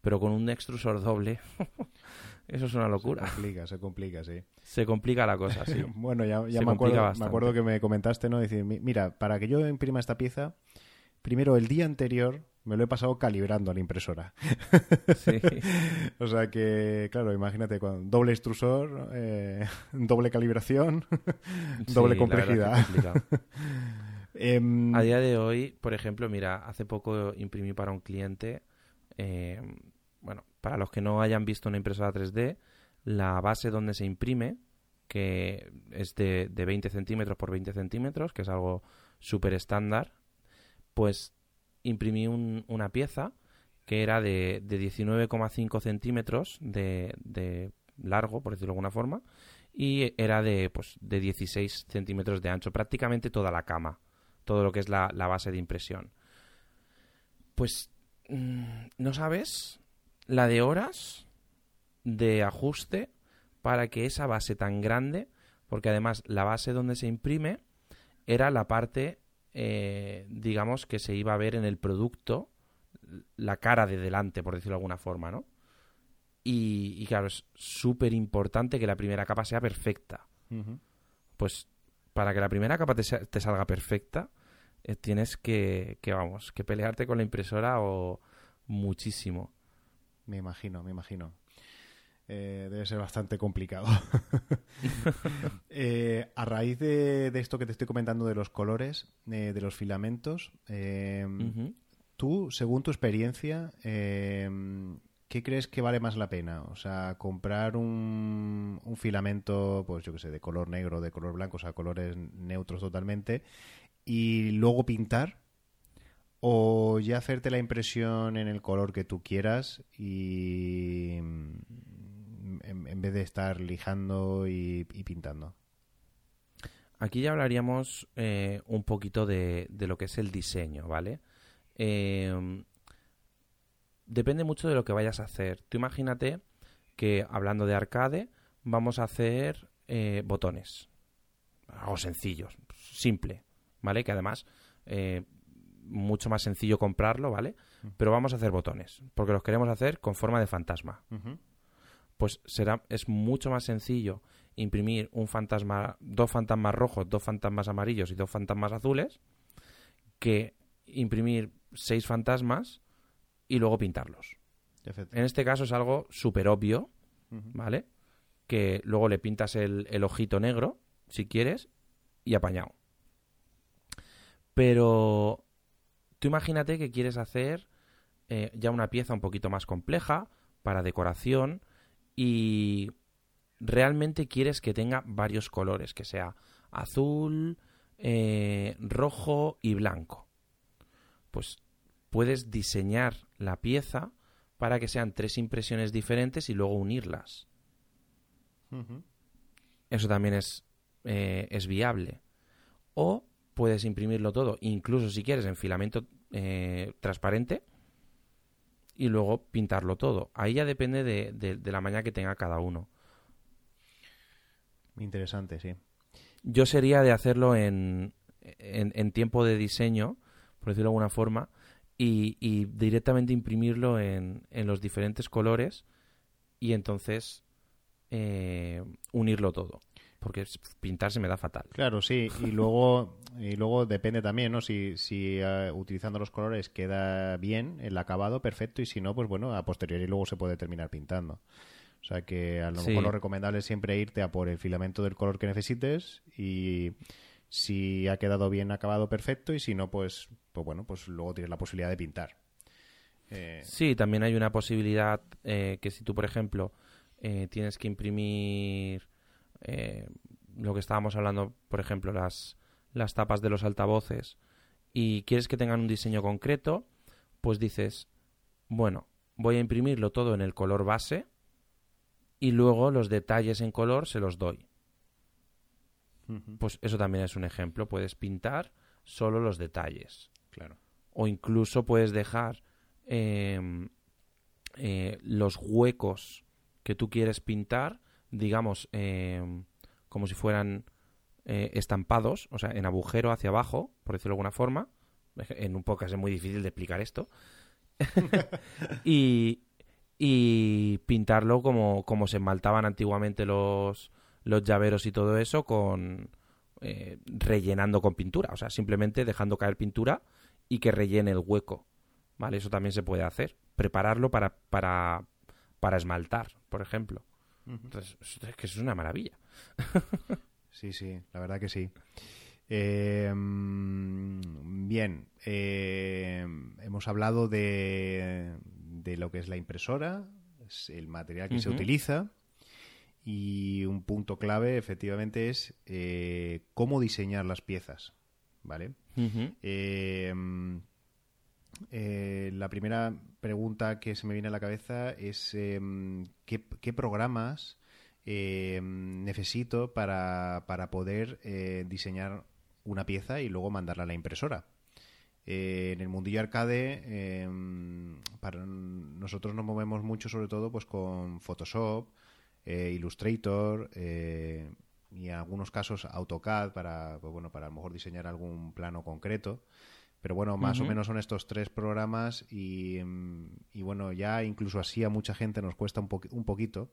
Pero con un extrusor doble, eso es una locura. Se complica, se complica, sí. Se complica la cosa, sí. bueno, ya, me, acuerdo, me acuerdo que me comentaste, ¿no? Decir, mira, para que yo imprima esta pieza, primero el día anterior me lo he pasado calibrando a la impresora. Sí. o sea que, claro, imagínate, con doble extrusor, eh, doble calibración, doble complejidad. Em, a día de hoy, por ejemplo, mira, hace poco imprimí para un cliente, em, bueno, para los que no hayan visto una impresora 3D, la base donde se imprime, que es de, 20 centímetros por 20 centímetros, que es algo súper estándar, pues imprimí una pieza que era de, de 19,5 centímetros de, de, largo, por decirlo de alguna forma, y era de, pues, de 16 centímetros de ancho, prácticamente toda la cama todo lo que es la, base de impresión. Pues mm, no sabes la de horas de ajuste para que esa base tan grande, porque además la base donde se imprime era la parte, eh, digamos, que se iba a ver en el producto, la cara de delante, por decirlo de alguna forma, ¿no? Y, claro, es súper importante que la primera capa sea perfecta. Pues para que la primera capa te, salga perfecta, eh, tienes que, que, vamos, que pelearte con la impresora o muchísimo. Me imagino, me imagino. Eh, debe ser bastante complicado. Eh, a raíz de, esto que te estoy comentando de los colores, de los filamentos, tú, según tu experiencia, ¿qué crees que vale más la pena? O sea, comprar un, un filamento, pues yo qué sé, de color negro, de color blanco, o sea, colores neutros totalmente, y luego pintar, o ya hacerte la impresión en el color que tú quieras y en, vez de estar lijando y, pintando. Aquí ya hablaríamos eh, un poquito de, de, lo que es el diseño, ¿vale? Eh, depende mucho de lo que vayas a hacer. Tú imagínate que hablando de arcade vamos a hacer eh, botones. Algo sencillo, simple. ¿vale? Que además, eh, mucho más sencillo comprarlo, ¿vale? Pero vamos a hacer botones, porque los queremos hacer con forma de fantasma. Pues será, es mucho más sencillo imprimir un fantasma, dos fantasmas rojos, dos fantasmas amarillos y dos fantasmas azules, que imprimir seis fantasmas y luego pintarlos. En este caso es algo súper obvio. ¿vale? Que luego le pintas el, el ojito negro, si quieres, y apañado. Pero tú imagínate que quieres hacer eh, ya una pieza un poquito más compleja para decoración y realmente quieres que tenga varios colores, que sea azul, eh, rojo y blanco. Pues puedes diseñar la pieza para que sean tres impresiones diferentes y luego unirlas. Eso también es, eh, es viable. O puedes imprimirlo todo, incluso si quieres, en filamento eh, transparente y luego pintarlo todo. Ahí ya depende de, de- de la maña que tenga cada uno. Interesante, sí. Yo sería de hacerlo en, en, en tiempo de diseño, por decirlo de alguna forma, y, y directamente imprimirlo en, en los diferentes colores y entonces eh, unirlo todo. Porque pintar se me da fatal. Claro, sí. Y luego, y luego depende también, ¿no? Si, si eh, utilizando los colores queda bien el acabado, perfecto. Y si no, pues bueno, a posteriori luego se puede terminar pintando. O sea que a lo Sí. mejor lo recomendable es siempre irte a por el filamento del color que necesites y si ha quedado bien acabado, perfecto. Y si no, pues, pues bueno, pues luego tienes la posibilidad de pintar. Eh, Sí, también hay una posibilidad eh, que si tú, por ejemplo, eh, tienes que imprimir eh, lo que estábamos hablando, por ejemplo, las, las tapas de los altavoces y quieres que tengan un diseño concreto, pues dices, bueno, voy a imprimirlo todo en el color base y luego los detalles en color se los doy. Pues eso también es un ejemplo, puedes pintar solo los detalles claro. o incluso puedes dejar eh, eh, los huecos que tú quieres pintar, digamos, eh, como si fueran eh, estampados, o sea, en agujero hacia abajo, por decirlo de alguna forma. En un podcast es muy difícil de explicar esto. y, y pintarlo como, como se esmaltaban antiguamente los, los llaveros y todo eso, con eh, rellenando con pintura. O sea, simplemente dejando caer pintura y que rellene el hueco. ¿Vale? Eso también se puede hacer. Prepararlo para, para, para esmaltar, por ejemplo. Entonces, es que eso es una maravilla. Sí, sí, la verdad que sí. Eh, bien, eh, hemos hablado de, de lo que es la impresora, es el material que se utiliza y un punto clave efectivamente es eh, cómo diseñar las piezas, ¿vale? Eh, eh, la primera pregunta que se me viene a la cabeza es eh, ¿qué, qué programas eh, necesito para, para poder diseñar una pieza y luego mandarla a la impresora. Eh, en el mundillo arcade, eh, para nosotros nos movemos mucho sobre todo pues con Photoshop, eh, Illustrator eh, y en algunos casos AutoCAD para, pues, bueno, para a lo mejor diseñar algún plano concreto. Pero bueno, más o menos son estos tres programas y, mm, y bueno, ya incluso así a mucha gente nos cuesta un, poqu- un poquito.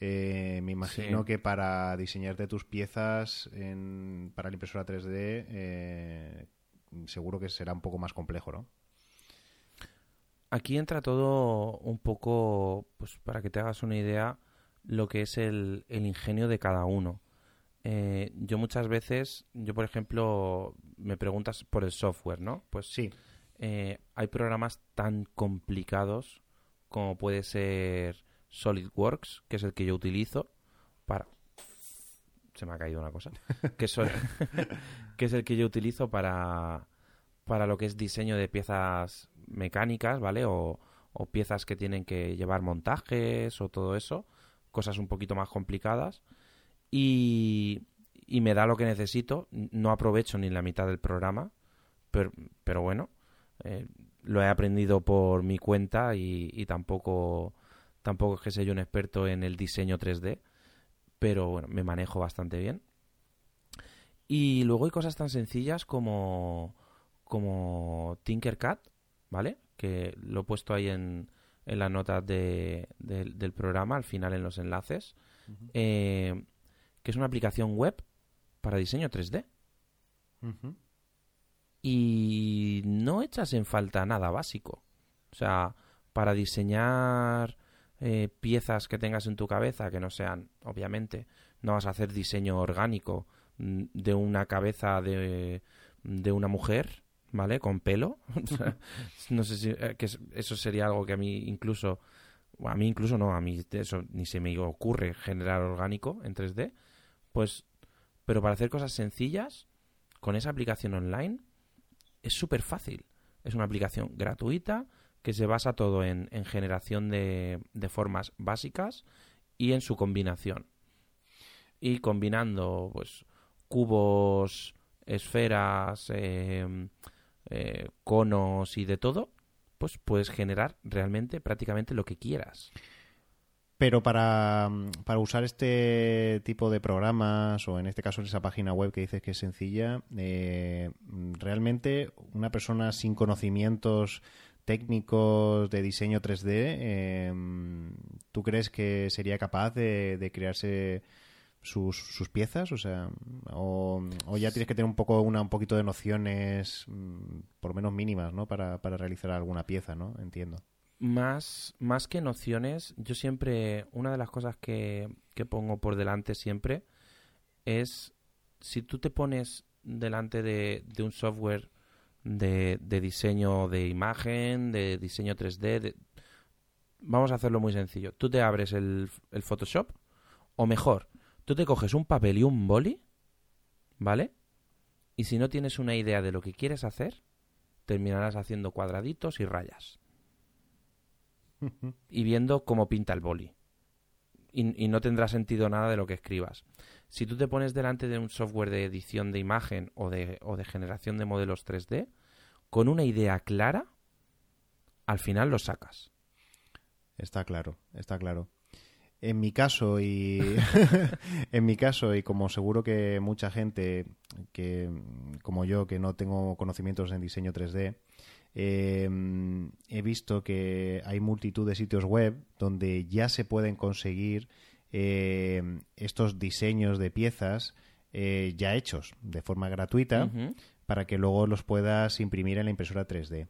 Eh, me imagino Sí. que para diseñarte tus piezas en- para la impresora 3D eh, seguro que será un poco más complejo, ¿no? Aquí entra todo un poco, pues para que te hagas una idea, lo que es el, el ingenio de cada uno. Eh, yo muchas veces, yo por ejemplo, me preguntas por el software, ¿no? Pues Sí, eh, hay programas tan complicados como puede ser SolidWorks, que es el que yo utilizo para... Se me ha caído una cosa. que, es Sol- que es el que yo utilizo para, para lo que es diseño de piezas mecánicas, ¿vale? O, o piezas que tienen que llevar montajes o todo eso. Cosas un poquito más complicadas. Y, me da lo que necesito. No aprovecho ni la mitad del programa. Pero, pero bueno, eh, lo he aprendido por mi cuenta y, y tampoco, tampoco es que sea yo un experto en el diseño 3D, pero bueno, me manejo bastante bien. Y luego hay cosas tan sencillas como, como Tinkercad, ¿vale? Que lo he puesto ahí en, en las notas de, del programa, al final en los enlaces, eh, que es una aplicación web para diseño 3D. Y no echas en falta nada básico. O sea, para diseñar eh, piezas que tengas en tu cabeza, que no sean, obviamente, no vas a hacer diseño orgánico mm, de una cabeza de, de una mujer, ¿vale? Con pelo. no sé si eh, que eso sería algo que a mí incluso, a mí incluso no, a mí eso ni se me ocurre generar orgánico en 3D. Pues, pero para hacer cosas sencillas, con esa aplicación online, es súper fácil. Es una aplicación gratuita que se basa todo en, generación de, formas básicas y en su combinación. Y combinando pues cubos, esferas, em, eh, conos y de todo, pues puedes generar realmente prácticamente lo que quieras. Pero para, usar este tipo de programas, o en este caso esa página web que dices que es sencilla, eh, realmente una persona sin conocimientos técnicos de diseño 3D, em, ¿tú crees que sería capaz de, crearse sus, piezas? O sea, o, ya tienes que tener un poco una, un poquito de nociones, mm, por lo menos mínimas, ¿no? Para, para realizar alguna pieza, ¿no? Entiendo. Más, más que nociones, yo siempre, una de las cosas que, que pongo por delante siempre es si tú te pones delante de, de un software de, diseño de imagen, de diseño 3D. Vamos a hacerlo muy sencillo. Tú te abres el, el Photoshop, o mejor, tú te coges un papel y un boli, ¿vale? Y si no tienes una idea de lo que quieres hacer, terminarás haciendo cuadraditos y rayas. y viendo cómo pinta el boli. Y, y, no tendrá sentido nada de lo que escribas. Si tú te pones delante de un software de edición de imagen o de, o de generación de modelos 3D, con una idea clara, al final lo sacas. Está claro, está claro. En mi caso y en mi caso y como seguro que mucha gente que como yo que no tengo conocimientos en diseño 3D eh, he visto que hay multitud de sitios web donde ya se pueden conseguir eh, estos diseños de piezas eh, ya hechos de forma gratuita para que luego los puedas imprimir en la impresora 3D.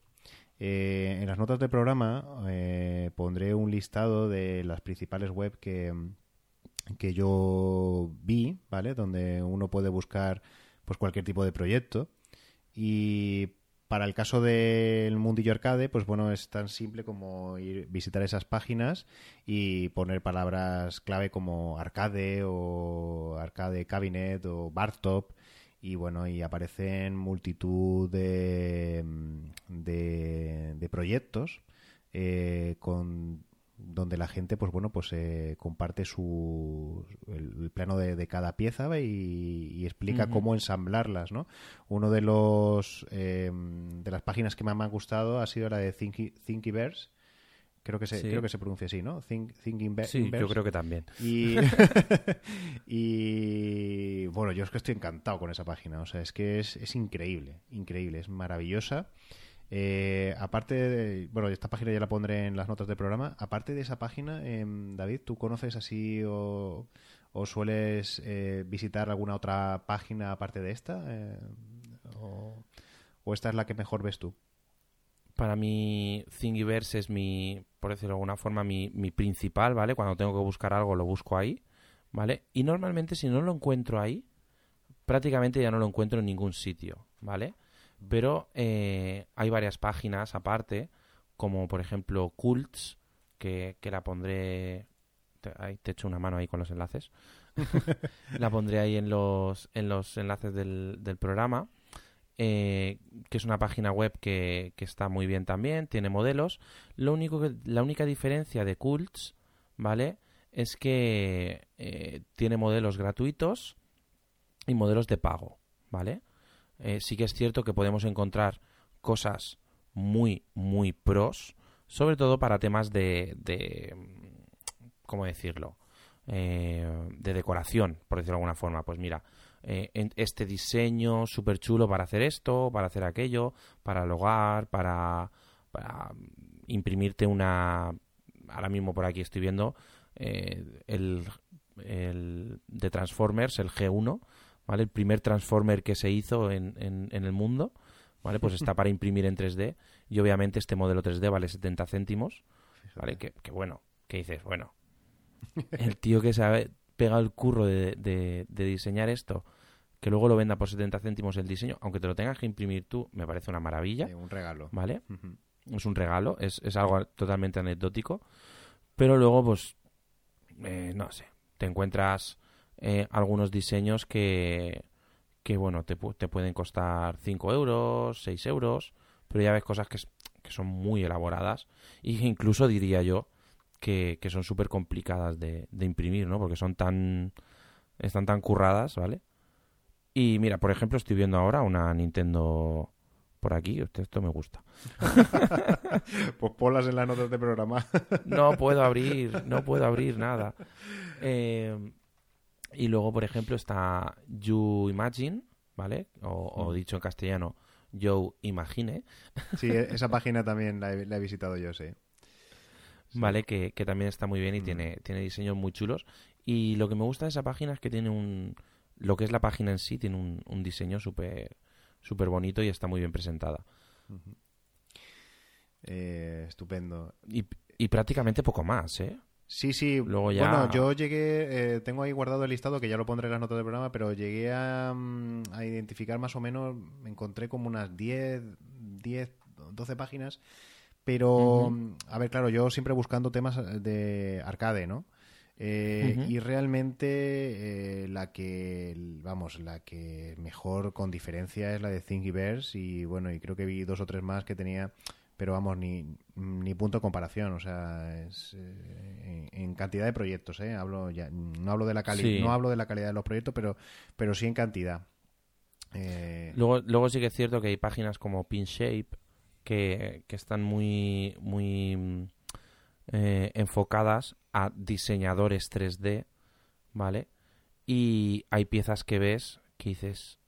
Eh, en las notas del programa eh, pondré un listado de las principales web que, que yo vi, ¿vale? Donde uno puede buscar pues cualquier tipo de proyecto. Y para el caso del mundillo arcade, pues bueno, es tan simple como ir visitar esas páginas y poner palabras clave como arcade o arcade cabinet o bar top y bueno, y aparecen multitud de, de, proyectos eh, con donde la gente pues bueno pues eh, comparte su el, plano de, cada pieza y, explica cómo ensamblarlas no uno de los eh, de las páginas que más me han gustado ha sido la de Thinky, Thinkiverse creo que se creo que se pronuncia así no Think, Thinking sí yo creo que también y, y bueno yo es que estoy encantado con esa página o sea es que es, es increíble increíble es maravillosa eh, aparte de, bueno, esta página ya la pondré en las notas del programa. Aparte de esa página, em, David, ¿tú conoces así o, sueles eh, visitar alguna otra página aparte de esta? Eh, o, esta es la que mejor ves tú? Para mí, Thingiverse es mi, por decirlo de alguna forma, mi, mi principal, ¿vale? Cuando tengo que buscar algo, lo busco ahí, ¿vale? Y normalmente, si no lo encuentro ahí, prácticamente ya no lo encuentro en ningún sitio, ¿vale? Pero eh, hay varias páginas aparte, como por ejemplo Cults, que, que la pondré. Te, ahí te echo una mano ahí con los enlaces. la pondré ahí en los, en los enlaces del, del programa. Eh, que es una página web que, que, está muy bien también, tiene modelos. Lo único que, la única diferencia de Cults, ¿vale? Es que eh, tiene modelos gratuitos y modelos de pago, ¿vale? Eh, sí que es cierto que podemos encontrar cosas muy, muy pros, sobre todo para temas de, de ¿cómo decirlo? Eh, de decoración, por decirlo de alguna forma. Pues mira, eh, en este diseño súper chulo para hacer esto, para hacer aquello, para logar, para, para imprimirte una... Ahora mismo por aquí estoy viendo eh, el, el de Transformers, el G1, ¿vale? El primer Transformer que se hizo en, en, en el mundo, ¿vale? Pues está para imprimir en 3D y obviamente este modelo 3D vale 70 céntimos, ¿vale? Que, que bueno, que dices, bueno, el tío que sabe pega el curro de, de, de, diseñar esto, que luego lo venda por 70 céntimos el diseño, aunque te lo tengas que imprimir tú, me parece una maravilla. Sí, un regalo. ¿Vale? Es un regalo, es, es algo totalmente anecdótico. Pero luego, pues, eh, no sé, te encuentras eh, algunos diseños que, que bueno, te, te pueden costar 5 euros, 6 euros, pero ya ves cosas que, que son muy elaboradas y que incluso diría yo que, que son súper complicadas de, de, imprimir, ¿no? Porque son tan... están tan curradas, ¿vale? Y mira, por ejemplo, estoy viendo ahora una Nintendo por aquí, esto me gusta. pues ponlas en las notas de programa. no puedo abrir, no puedo abrir nada. Eh, y luego, por ejemplo, está You Imagine, ¿vale? O, o dicho en castellano, Yo Imagine. sí, esa página también la he, la he visitado yo, sí. Sí. ¿vale? Que, que, también está muy bien y mm. tiene, tiene diseños muy chulos. Y lo que me gusta de esa página es que tiene un... Lo que es la página en sí tiene un, un diseño súper súper bonito y está muy bien presentada. Uh -huh. eh, estupendo. Y, y, prácticamente poco más, ¿eh? Sí, sí. Luego ya... Bueno, yo llegué, eh, tengo ahí guardado el listado que ya lo pondré en las notas del programa, pero llegué a, mm, a identificar más o menos, me encontré como unas 10, 10, 12 páginas pero, uh -huh. a ver, claro, yo siempre buscando temas de arcade, ¿no? Eh, uh -huh. Y realmente eh, la que, vamos, la que mejor con diferencia es la de Thingiverse y bueno, y creo que vi dos o tres más que tenía, pero vamos, ni, ni punto de comparación, o sea, es, eh, en, en, cantidad de proyectos, ¿eh? Hablo ya, no hablo de la calidad, sí. no hablo de la calidad de los proyectos, pero, pero sí en cantidad. Eh, Luego, luego sí que es cierto que hay páginas como PinShape que, que están muy, muy eh, enfocadas a diseñadores 3D, ¿vale? Y hay piezas que ves que dices,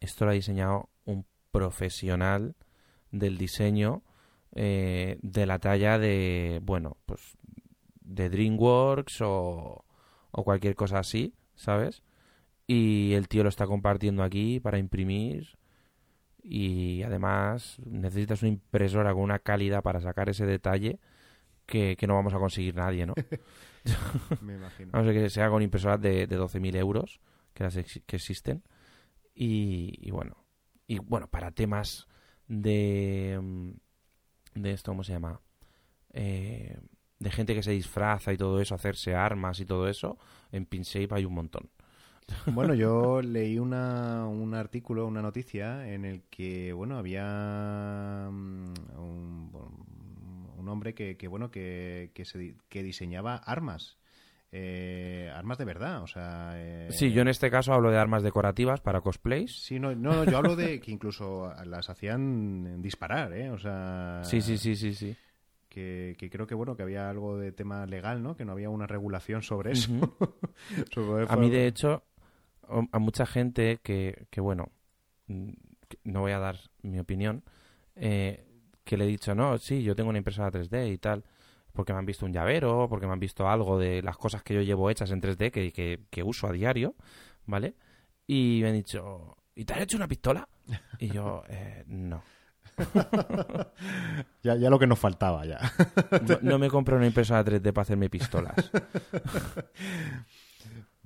esto lo ha diseñado un profesional del diseño eh, de la talla de, bueno, pues de DreamWorks o, o cualquier cosa así, ¿sabes? Y el tío lo está compartiendo aquí para imprimir y además necesitas una impresora con una calidad para sacar ese detalle que, que no vamos a conseguir nadie, ¿no? Me imagino. Vamos a que sea con impresoras de, de 12.000 euros, que, las ex que existen. Y, y, bueno, y bueno, para temas de, de esto, ¿cómo se llama? Eh, de gente que se disfraza y todo eso, hacerse armas y todo eso, en PinShape hay un montón. Bueno, yo leí una, un artículo, una noticia en el que, bueno, había um, un, un, hombre que, que bueno, que, que, se, que diseñaba armas. Eh, armas de verdad, o sea... Eh... Sí, yo en este caso hablo de armas decorativas para cosplays. Sí, no, no, yo hablo de que incluso las hacían disparar, ¿eh? O sea... Sí, sí, sí, sí, sí. Que, que, creo que bueno que había algo de tema legal no que no había una regulación sobre eso uh -huh. sobre a mí de hecho a mucha gente que, que bueno, no voy a dar mi opinión, eh, que le he dicho, no, sí, yo tengo una impresora 3D y tal, porque me han visto un llavero, porque me han visto algo de las cosas que yo llevo hechas en 3D que, que, que uso a diario, ¿vale? Y me han dicho, ¿y te has hecho una pistola? Y yo, eh, no. ya, ya lo que nos faltaba ya. no, no me compro una impresora 3D para hacerme pistolas.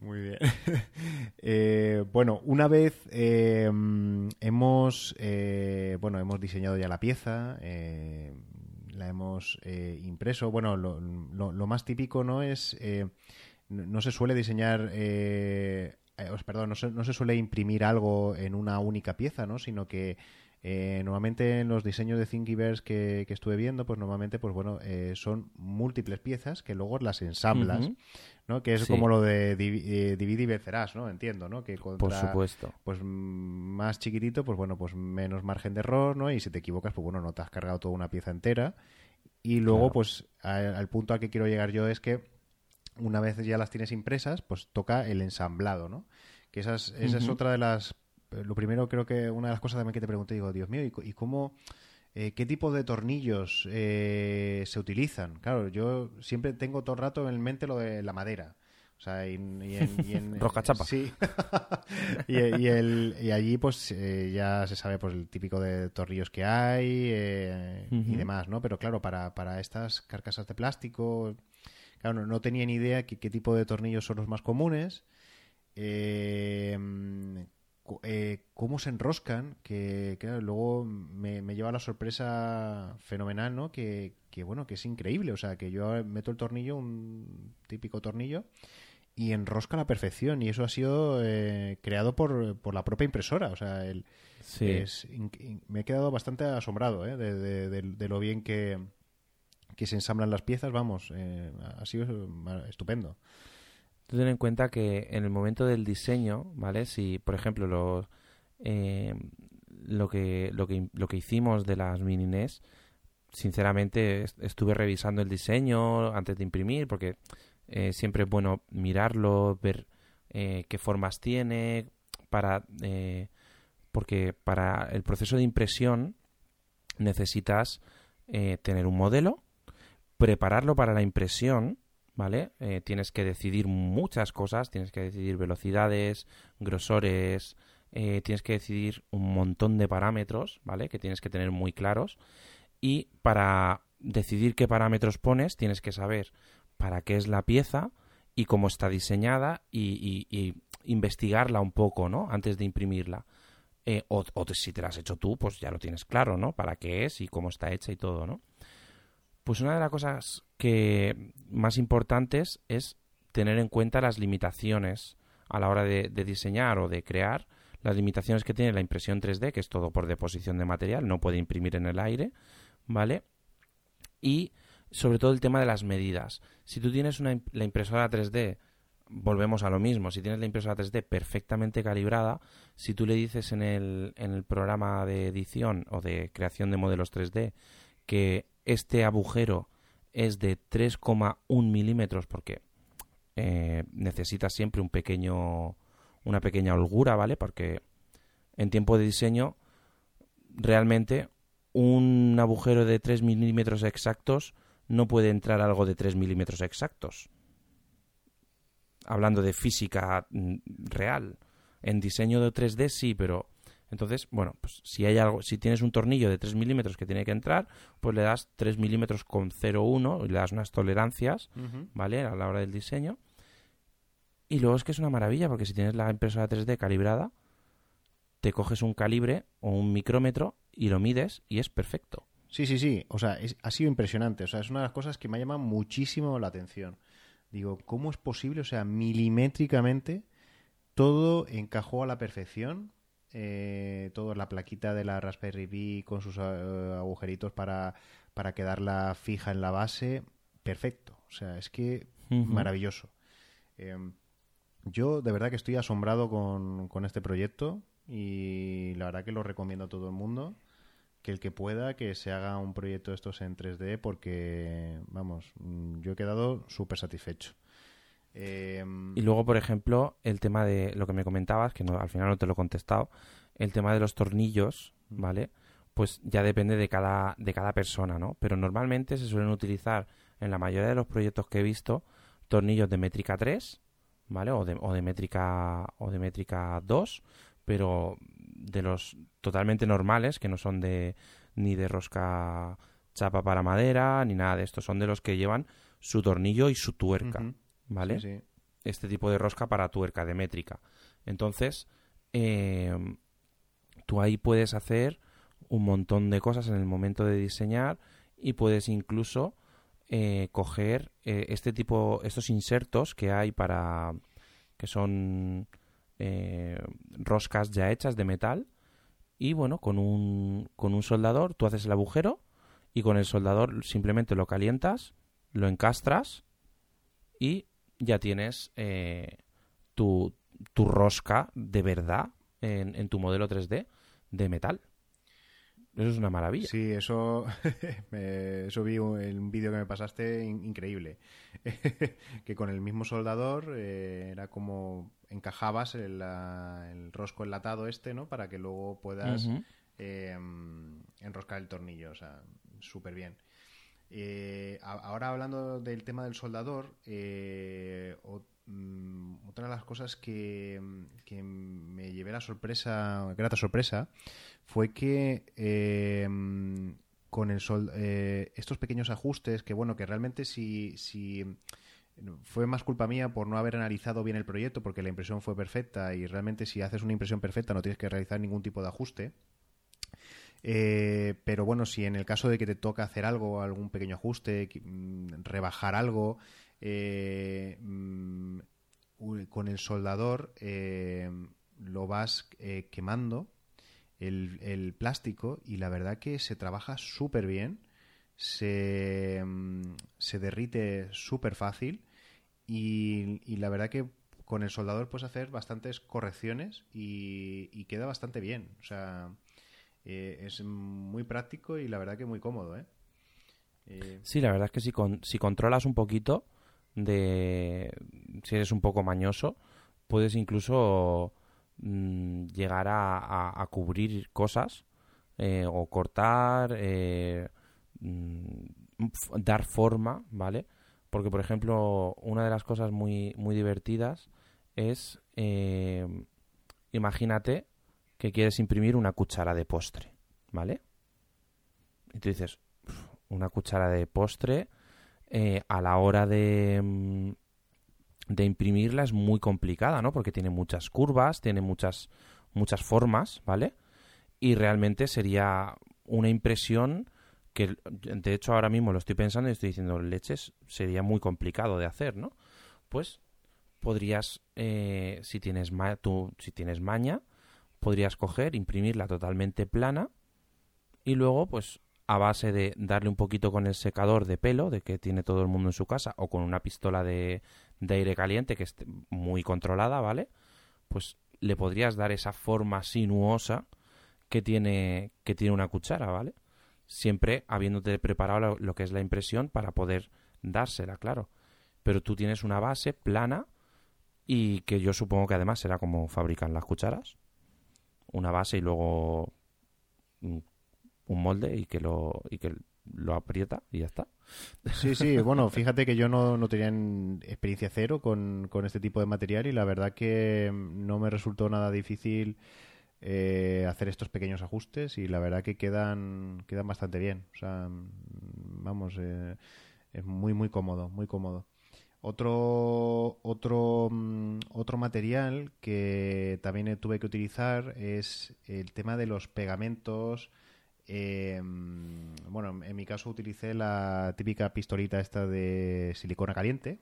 Muy bien. eh, bueno, una vez eh, hemos eh, bueno hemos diseñado ya la pieza, eh, la hemos eh, impreso. Bueno, lo, lo, más típico no es no se suele diseñar perdón, no se, no se suele imprimir algo en una única pieza, ¿no? Sino que eh, normalmente en los diseños de Thingiverse que, que, estuve viendo, pues normalmente, pues bueno, eh, son múltiples piezas que luego las ensamblas, uh -huh. ¿no? Que es sí. como lo de eh, divide y vencerás, ¿no? Entiendo, ¿no? Que contra, Por supuesto. Pues más chiquitito, pues bueno, pues menos margen de error, ¿no? Y si te equivocas, pues bueno, no te has cargado toda una pieza entera. Y luego, claro. pues al, al punto a que quiero llegar yo es que una vez ya las tienes impresas, pues toca el ensamblado, ¿no? Que esa es, esa es otra de las... Lo primero creo que una de las cosas también que te pregunté, digo, Dios mío, ¿y, cómo... Eh, ¿Qué tipo de tornillos eh, se utilizan? Claro, yo siempre tengo todo el rato en mente lo de la madera. O sea, y, en, chapa. Sí. y, el, y, allí, pues, eh, ya se sabe pues el típico de tornillos que hay y demás, ¿no? Pero claro, para, para estas carcasas de plástico, claro, no, tenía ni idea qué tipo de tornillos son los más comunes. Eh, eh, cómo se enroscan, que, luego me, lleva la sorpresa fenomenal, ¿no? Que, bueno, que es increíble, o sea, que yo meto el tornillo, un típico tornillo, y enrosca a la perfección, y eso ha sido eh, creado por, por, la propia impresora, o sea, el, me he quedado bastante asombrado ¿eh? de, lo bien que, que se ensamblan las piezas, vamos, eh, ha sido estupendo ten en cuenta que en el momento del diseño, ¿vale? Si, por ejemplo, los, eh, lo, que, lo, que, lo que hicimos de las mini NES, sinceramente estuve revisando el diseño antes de imprimir, porque eh, siempre es bueno mirarlo, ver eh, qué formas tiene, para, porque para el proceso de impresión necesitas tener un modelo, prepararlo para la impresión, ¿vale? Eh, tienes que decidir muchas cosas, tienes que decidir velocidades, grosores, eh, tienes que decidir un montón de parámetros, ¿vale? Que tienes que tener muy claros. Y para decidir qué parámetros pones, tienes que saber para qué es la pieza y cómo está diseñada y, investigarla un poco, ¿no? Antes de imprimirla. Eh, o, o, si te la has hecho tú, pues ya lo tienes claro, ¿no? Para qué es y cómo está hecha y todo, ¿no? Pues una de las cosas que más importantes es tener en cuenta las limitaciones a la hora de, diseñar o de crear, las limitaciones que tiene la impresión 3D, que es todo por deposición de material, no puede imprimir en el aire, ¿vale? Y sobre todo el tema de las medidas. Si tú tienes una, la impresora 3D, volvemos a lo mismo, si tienes la impresora 3D perfectamente calibrada, si tú le dices en el, en el programa de edición o de creación de modelos 3D que este agujero es de 3,1 milímetros porque eh, necesita siempre un pequeño, una pequeña holgura, ¿vale? Porque en tiempo de diseño realmente un agujero de 3 milímetros exactos no puede entrar algo de 3 milímetros exactos. Hablando de física mm, real. En diseño de 3D sí, pero entonces, bueno, pues si hay algo, si tienes un tornillo de 3 milímetros que tiene que entrar, pues le das 3 milímetros con 0,1 y le das unas tolerancias, ¿vale? A la hora del diseño. Y luego es que es una maravilla, porque si tienes la impresora 3D calibrada, te coges un calibre o un micrómetro y lo mides y es perfecto. Sí, sí, sí. O sea, ha sido impresionante. O sea, es una de las cosas que me ha llamado muchísimo la atención. Digo, ¿cómo es posible? O sea, milimétricamente todo encajó a la perfección eh, todo la plaquita de la Raspberry Pi con sus eh, agujeritos para, para quedarla fija en la base, perfecto. O sea, es que maravilloso. Em, yo de verdad que estoy asombrado con, con este proyecto y la verdad que lo recomiendo a todo el mundo que el que pueda que se haga un proyecto de estos en 3D porque, vamos, mm, yo he quedado súper satisfecho. Em, y luego, por ejemplo, el tema de lo que me comentabas, que no, al final no te lo he contestado, el tema de los tornillos, ¿vale? Pues ya depende de cada, de cada persona, ¿no? Pero normalmente se suelen utilizar en la mayoría de los proyectos que he visto tornillos de métrica 3, ¿vale? O de, o de métrica o de métrica 2, pero de los totalmente normales, que no son de ni de rosca chapa para madera, ni nada de esto, son de los que llevan su tornillo y su tuerca. ¿Vale? Este tipo de rosca para tuerca de métrica. Entonces, eh, tú ahí puedes hacer un montón de cosas en el momento de diseñar y puedes incluso eh, coger eh, este tipo, estos insertos que hay para que son roscas ya hechas de metal y bueno, con un, con un soldador tú haces el agujero y con el soldador simplemente lo calientas, lo encastras y ya tienes eh, tu, tu, rosca de verdad en, en, tu modelo 3D de metal. Eso es una maravilla. Sí, eso, eso vi en un vídeo que me pasaste increíble. que con el mismo soldador eh, era como encajabas el, el, rosco enlatado este, ¿no? Para que luego puedas eh, enroscar el tornillo, o sea, súper bien. Eh, ahora hablando del tema del soldador, eh, mm, otra de las cosas que, me llevé la sorpresa, grata sorpresa, fue que con el sol, estos pequeños ajustes, que bueno, que realmente si, si fue más culpa mía por no haber analizado bien el proyecto, porque la impresión fue perfecta y realmente si haces una impresión perfecta no tienes que realizar ningún tipo de ajuste. Eh, pero bueno, si en el caso de que te toca hacer algo, algún pequeño ajuste, mm, rebajar algo, eh, mm, con el soldador eh, lo vas quemando el, plástico y la verdad que se trabaja súper bien, se, mm, se derrite súper fácil y, la verdad que con el soldador puedes hacer bastantes correcciones y, y queda bastante bien. O sea, eh, es muy práctico y la verdad que muy cómodo, ¿eh? ¿eh? sí, la verdad es que si, si controlas un poquito de... si eres un poco mañoso, puedes incluso mm, llegar a, cubrir cosas eh, o cortar, mm, dar forma, ¿vale? Porque, por ejemplo, una de las cosas muy, muy divertidas es, imagínate que quieres imprimir una cuchara de postre, ¿vale? Y tú dices, una cuchara de postre eh, a la hora de, mm, de imprimirla es muy complicada, ¿no? Porque tiene muchas curvas, tiene muchas, muchas formas, ¿vale? Y realmente sería una impresión que, de hecho, ahora mismo lo estoy pensando y estoy diciendo, leches, sería muy complicado de hacer, ¿no? Pues podrías, eh, si, tienes tú, si tienes maña, podrías coger, imprimirla totalmente plana y luego, pues a base de darle un poquito con el secador de pelo, de que tiene todo el mundo en su casa, o con una pistola de, aire caliente que esté muy controlada, ¿vale? Pues le podrías dar esa forma sinuosa que tiene, que tiene una cuchara, ¿vale? Siempre habiéndote preparado lo, lo, que es la impresión para poder dársela, claro. Pero tú tienes una base plana y que yo supongo que además será como fabrican las cucharas una base y luego un, molde y que lo y que lo aprieta y ya está. Sí, sí, bueno, fíjate que yo no, no tenía experiencia cero con, este tipo de material y la verdad que no me resultó nada difícil eh, hacer estos pequeños ajustes y la verdad que quedan, quedan bastante bien. O sea, vamos, eh, es muy, muy cómodo, muy cómodo. Otro, otro, mm, otro material que también tuve que utilizar es el tema de los pegamentos. Em, bueno, en mi caso utilicé la típica pistolita esta de silicona caliente.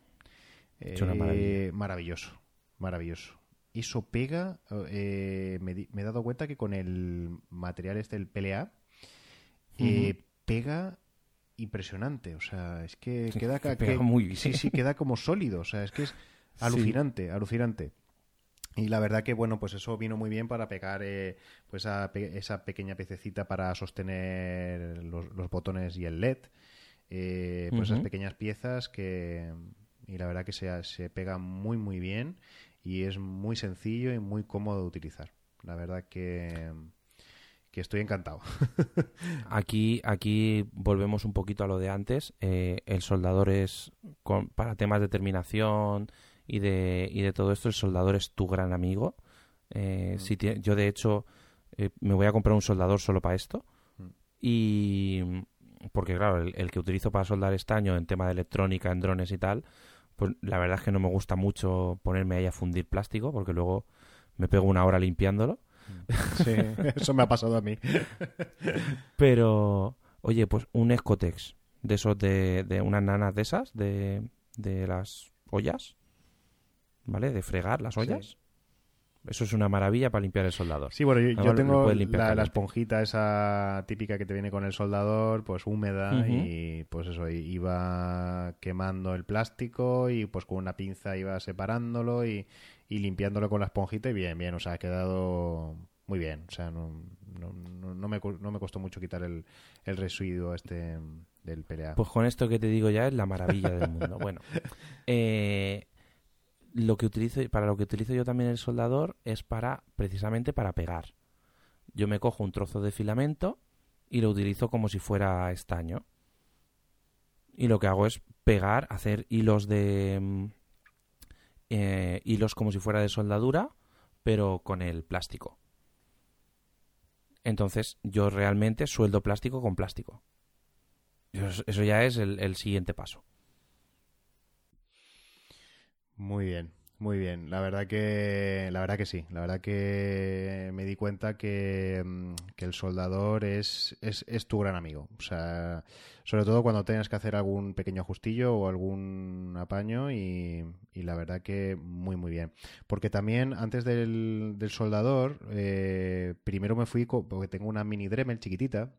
Eh, maravilloso, maravilloso. Eso pega, eh, me, he dado cuenta que con el material este, el PLA, eh, pega impresionante. O sea, es que queda, muy sí, sí, queda como sólido. O sea, es que es alucinante, alucinante. Y la verdad que, bueno, pues eso vino muy bien para pegar eh, pues esa pequeña pececita para sostener los, botones y el LED. Eh, pues esas pequeñas piezas que... Y la verdad que se, se pega muy, muy bien y es muy sencillo y muy cómodo de utilizar. La verdad que que estoy encantado. aquí, aquí volvemos un poquito a lo de antes. Eh, el soldador es, para temas de terminación y de, y de todo esto, el soldador es tu gran amigo. Eh, mm. si yo, de hecho, eh, me voy a comprar un soldador solo para esto. Mm. Y porque, claro, el, que utilizo para soldar estaño en tema de electrónica, en drones y tal, pues la verdad es que no me gusta mucho ponerme ahí a fundir plástico porque luego me pego una hora limpiándolo. Sí, eso me ha pasado a mí. Pero, oye, pues un Escotex de esos de, de unas nanas de esas, de, de las ollas, ¿vale? De fregar las ollas. Eso es una maravilla para limpiar el soldador. Sí, bueno, yo, tengo la, esponjita esa típica que te viene con el soldador, pues húmeda y pues eso, iba quemando el plástico y pues con una pinza iba separándolo y, y limpiándolo con la esponjita y bien, bien, o sea, ha quedado muy bien, o sea, no, no, no, me, no me costó mucho quitar el, el residuo este del PLA. Pues con esto que te digo ya es la maravilla del mundo. Bueno, eh, lo que utilizo, para lo que utilizo yo también el soldador es para, precisamente para pegar. Yo me cojo un trozo de filamento y lo utilizo como si fuera estaño. Y lo que hago es pegar, hacer hilos de... Eh, hilos como si fuera de soldadura, pero con el plástico. Entonces yo realmente sueldo plástico con plástico. Eso, ya es el, siguiente paso. Muy bien, muy bien. La verdad que, la verdad que sí. La verdad que me di cuenta que, mm, el soldador es, es, tu gran amigo. O sea, sobre todo cuando tengas que hacer algún pequeño ajustillo o algún apaño y, la verdad que muy, muy bien. Porque también antes del, del soldador, eh, primero me fui, porque tengo una mini Dremel chiquitita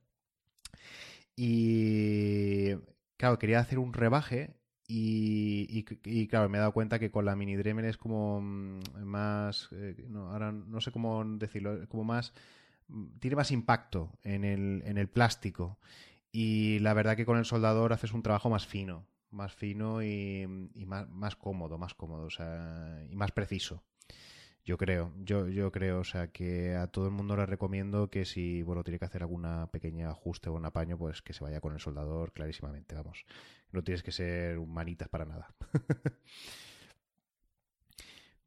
y claro, quería hacer un rebaje y, claro, me he dado cuenta que con la mini Dremel es como mm, más, eh, ahora no sé cómo decirlo, como más, mm, tiene más impacto en el, en el plástico. Y la verdad que con el soldador haces un trabajo más fino, más fino y, y más, más, cómodo, más cómodo, o sea, y más preciso. Yo creo, yo, yo creo, o sea, que a todo el mundo le recomiendo que si, bueno, tiene que hacer alguna pequeña ajuste o un apaño, pues que se vaya con el soldador clarísimamente, vamos. No tienes que ser manitas para nada.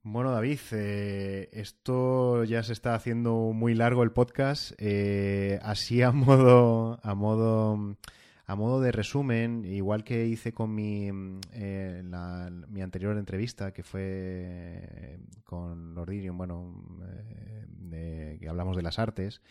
bueno, David, eh, esto ya se está haciendo muy largo el podcast. Eh, así a modo, a modo a modo de resumen, igual que hice con mi, mm, eh, mi anterior entrevista, que fue con Lordinium, bueno, que hablamos de las artes,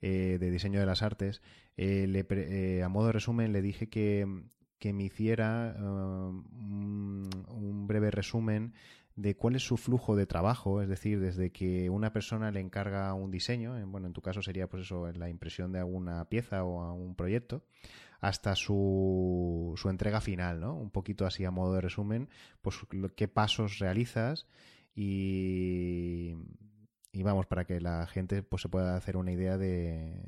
de diseño de las artes, a modo de resumen le dije que, me hiciera un, un breve resumen de cuál es su flujo de trabajo, es decir, desde que una persona le encarga un diseño, bueno, en tu caso sería pues eso, la impresión de alguna pieza o un proyecto, hasta su, su entrega final, ¿no? Un poquito así a modo de resumen, pues qué pasos realizas y, y vamos, para que la gente pues se pueda hacer una idea de,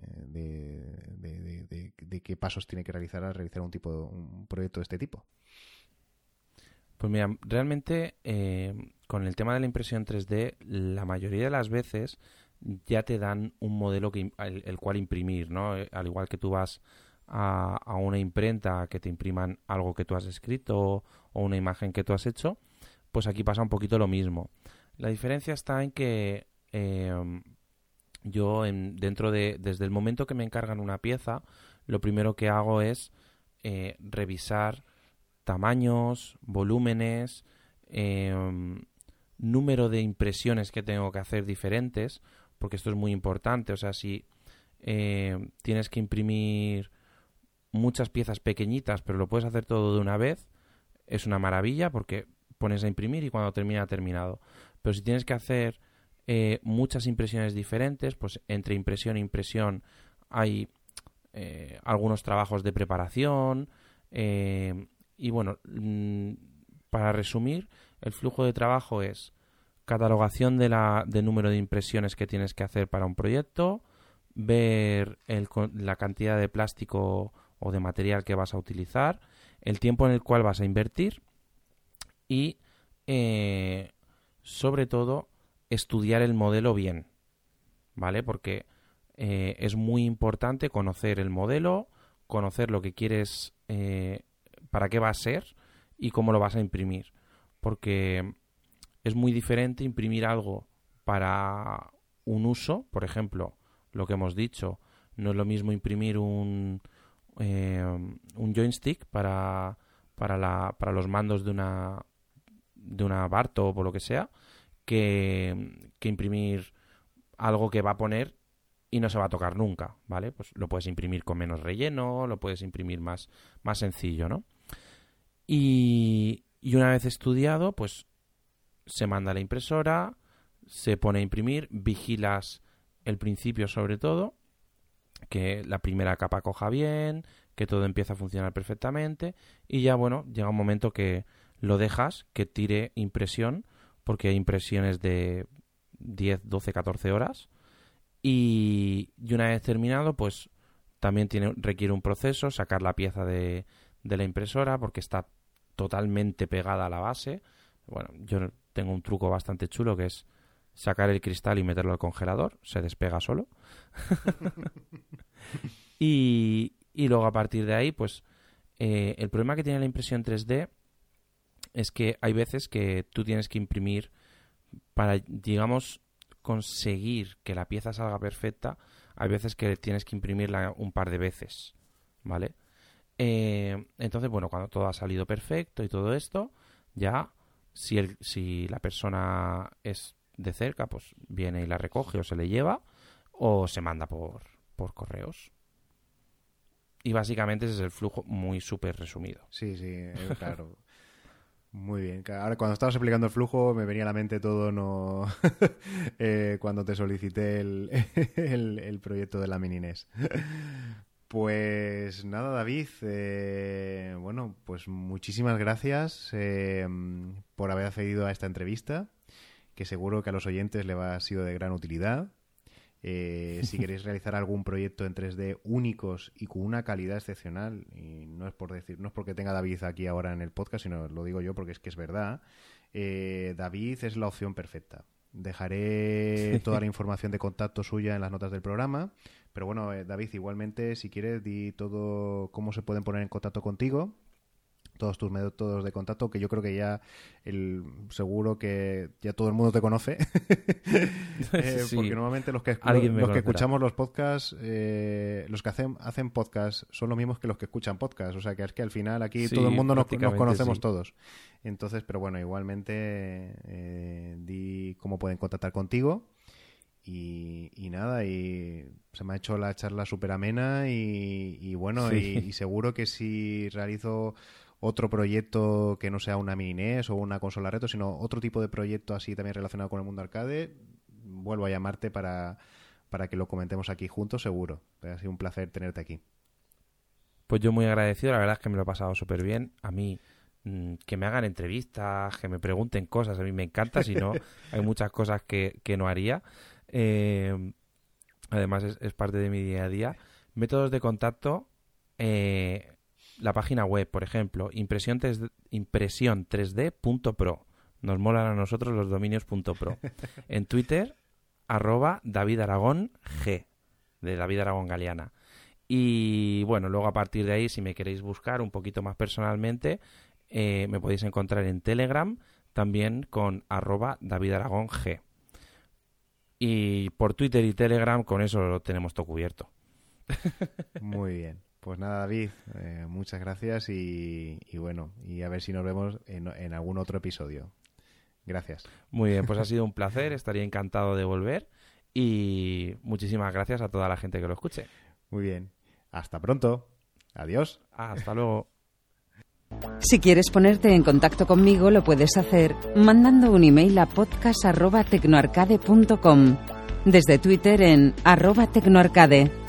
de, qué pasos tiene que realizar al realizar un tipo un proyecto de este tipo. Pues mira, realmente eh, con el tema de la impresión 3D, la mayoría de las veces ya te dan un modelo que, el, cual imprimir, ¿no? Eh, al igual que tú vas a, una imprenta que te impriman algo que tú has escrito o una imagen que tú has hecho, pues aquí pasa un poquito lo mismo. La diferencia está en que em, yo en, dentro de desde el momento que me encargan una pieza, lo primero que hago es eh, revisar tamaños, volúmenes, em, número de impresiones que tengo que hacer diferentes, porque esto es muy importante. O sea, si em, tienes que imprimir muchas piezas pequeñitas, pero lo puedes hacer todo de una vez, es una maravilla porque pones a imprimir y cuando termina ha terminado. Pero si tienes que hacer eh, muchas impresiones diferentes, pues entre impresión e impresión hay eh, algunos trabajos de preparación eh, y bueno, mm, para resumir, el flujo de trabajo es catalogación de la, de número de impresiones que tienes que hacer para un proyecto, ver el, la cantidad de plástico o de material que vas a utilizar, el tiempo en el cual vas a invertir y sobre todo estudiar el modelo bien, ¿vale? Porque eh, es muy importante conocer el modelo, conocer lo que quieres, eh, para qué va a ser y cómo lo vas a imprimir, porque es muy diferente imprimir algo para un uso, por ejemplo, lo que hemos dicho, no es lo mismo imprimir un, eh, un joystick para, para, la, para los mandos de una, de una Barto o por lo que sea, que, que imprimir algo que va a poner y no se va a tocar nunca, ¿vale? Pues lo puedes imprimir con menos relleno, lo puedes imprimir más, más sencillo, ¿no? Y, y una vez estudiado, pues se manda a la impresora, se pone a imprimir, vigilas el principio sobre todo que la primera capa coja bien, que todo empieza a funcionar perfectamente y ya bueno, llega un momento que lo dejas que tire impresión porque hay impresiones de 10, 12, 14 horas Y, y una vez terminado, pues también tiene, requiere un proceso, sacar la pieza de, de la impresora porque está totalmente pegada a la base. Bueno, yo tengo un truco bastante chulo que es sacar el cristal y meterlo al congelador, se despega solo. y, y, luego a partir de ahí, pues eh, el problema que tiene la impresión 3D es que hay veces que tú tienes que imprimir para, digamos, conseguir que la pieza salga perfecta, hay veces que tienes que imprimirla un par de veces, ¿vale? Eh, entonces, bueno, cuando todo ha salido perfecto y todo esto, ya si, el, si la persona es de cerca, pues viene y la recoge o se le lleva o se manda por, por correos. Y básicamente ese es el flujo muy súper resumido. Sí, sí, claro. Muy bien. Ahora, cuando estabas explicando el flujo, me venía a la mente todo no eh, cuando te solicité el, el, proyecto de la Minines. Pues nada, David. Eh, bueno, pues muchísimas gracias eh, por haber accedido a esta entrevista, que seguro que a los oyentes le va a sido de gran utilidad. Eh, si queréis realizar algún proyecto en 3D únicos y con una calidad excepcional, y no es por decir, no es porque tenga David aquí ahora en el podcast, sino lo digo yo porque es que es verdad. David es la opción perfecta. Dejaré toda la información de contacto suya en las notas del programa. Pero bueno, eh, David, igualmente, si quieres, di todo cómo se pueden poner en contacto contigo, todos tus métodos de contacto, que yo creo que ya el, seguro que ya todo el mundo te conoce. Eh, porque normalmente los que, los, que escuchamos los podcasts, eh, los que hacen, hacen podcasts son los mismos que los que escuchan podcasts. O sea que es que al final aquí todo el mundo nos, conocemos todos. Entonces, pero bueno, igualmente di cómo pueden contactar contigo. Y, nada, y se me ha hecho la charla súper amena y, bueno, y, seguro que si realizo otro proyecto que no sea una mini NES o una consola reto, sino otro tipo de proyecto así también relacionado con el mundo arcade, vuelvo a llamarte para, para que lo comentemos aquí juntos, seguro. Ha sido un placer tenerte aquí. Pues yo muy agradecido, la verdad es que me lo he pasado súper bien. A mí mm, que me hagan entrevistas, que me pregunten cosas, a mí me encanta, si no, hay muchas cosas que, que no haría. Eh, además, es, parte de mi día a día. Métodos de contacto. Eh, la página web, por ejemplo, impresión, 3D, impresión 3D.pro. Nos molan a nosotros los dominios.pro. En Twitter, arroba David Aragón G, de David Aragón Galeana. Y bueno, luego a partir de ahí, si me queréis buscar un poquito más personalmente, eh, me podéis encontrar en Telegram, también con arroba David Aragón G. Y por Twitter y Telegram con eso lo tenemos todo cubierto. Muy bien. Pues nada, David, eh, muchas gracias y, bueno, y a ver si nos vemos en, en, algún otro episodio. Gracias. Muy bien, pues ha sido un placer, estaría encantado de volver y muchísimas gracias a toda la gente que lo escuche. Muy bien, hasta pronto. Adiós. hasta luego. Si quieres ponerte en contacto conmigo, lo puedes hacer mandando un email a podcast.tecnoarcade.com, desde Twitter en arroba tecnoarcade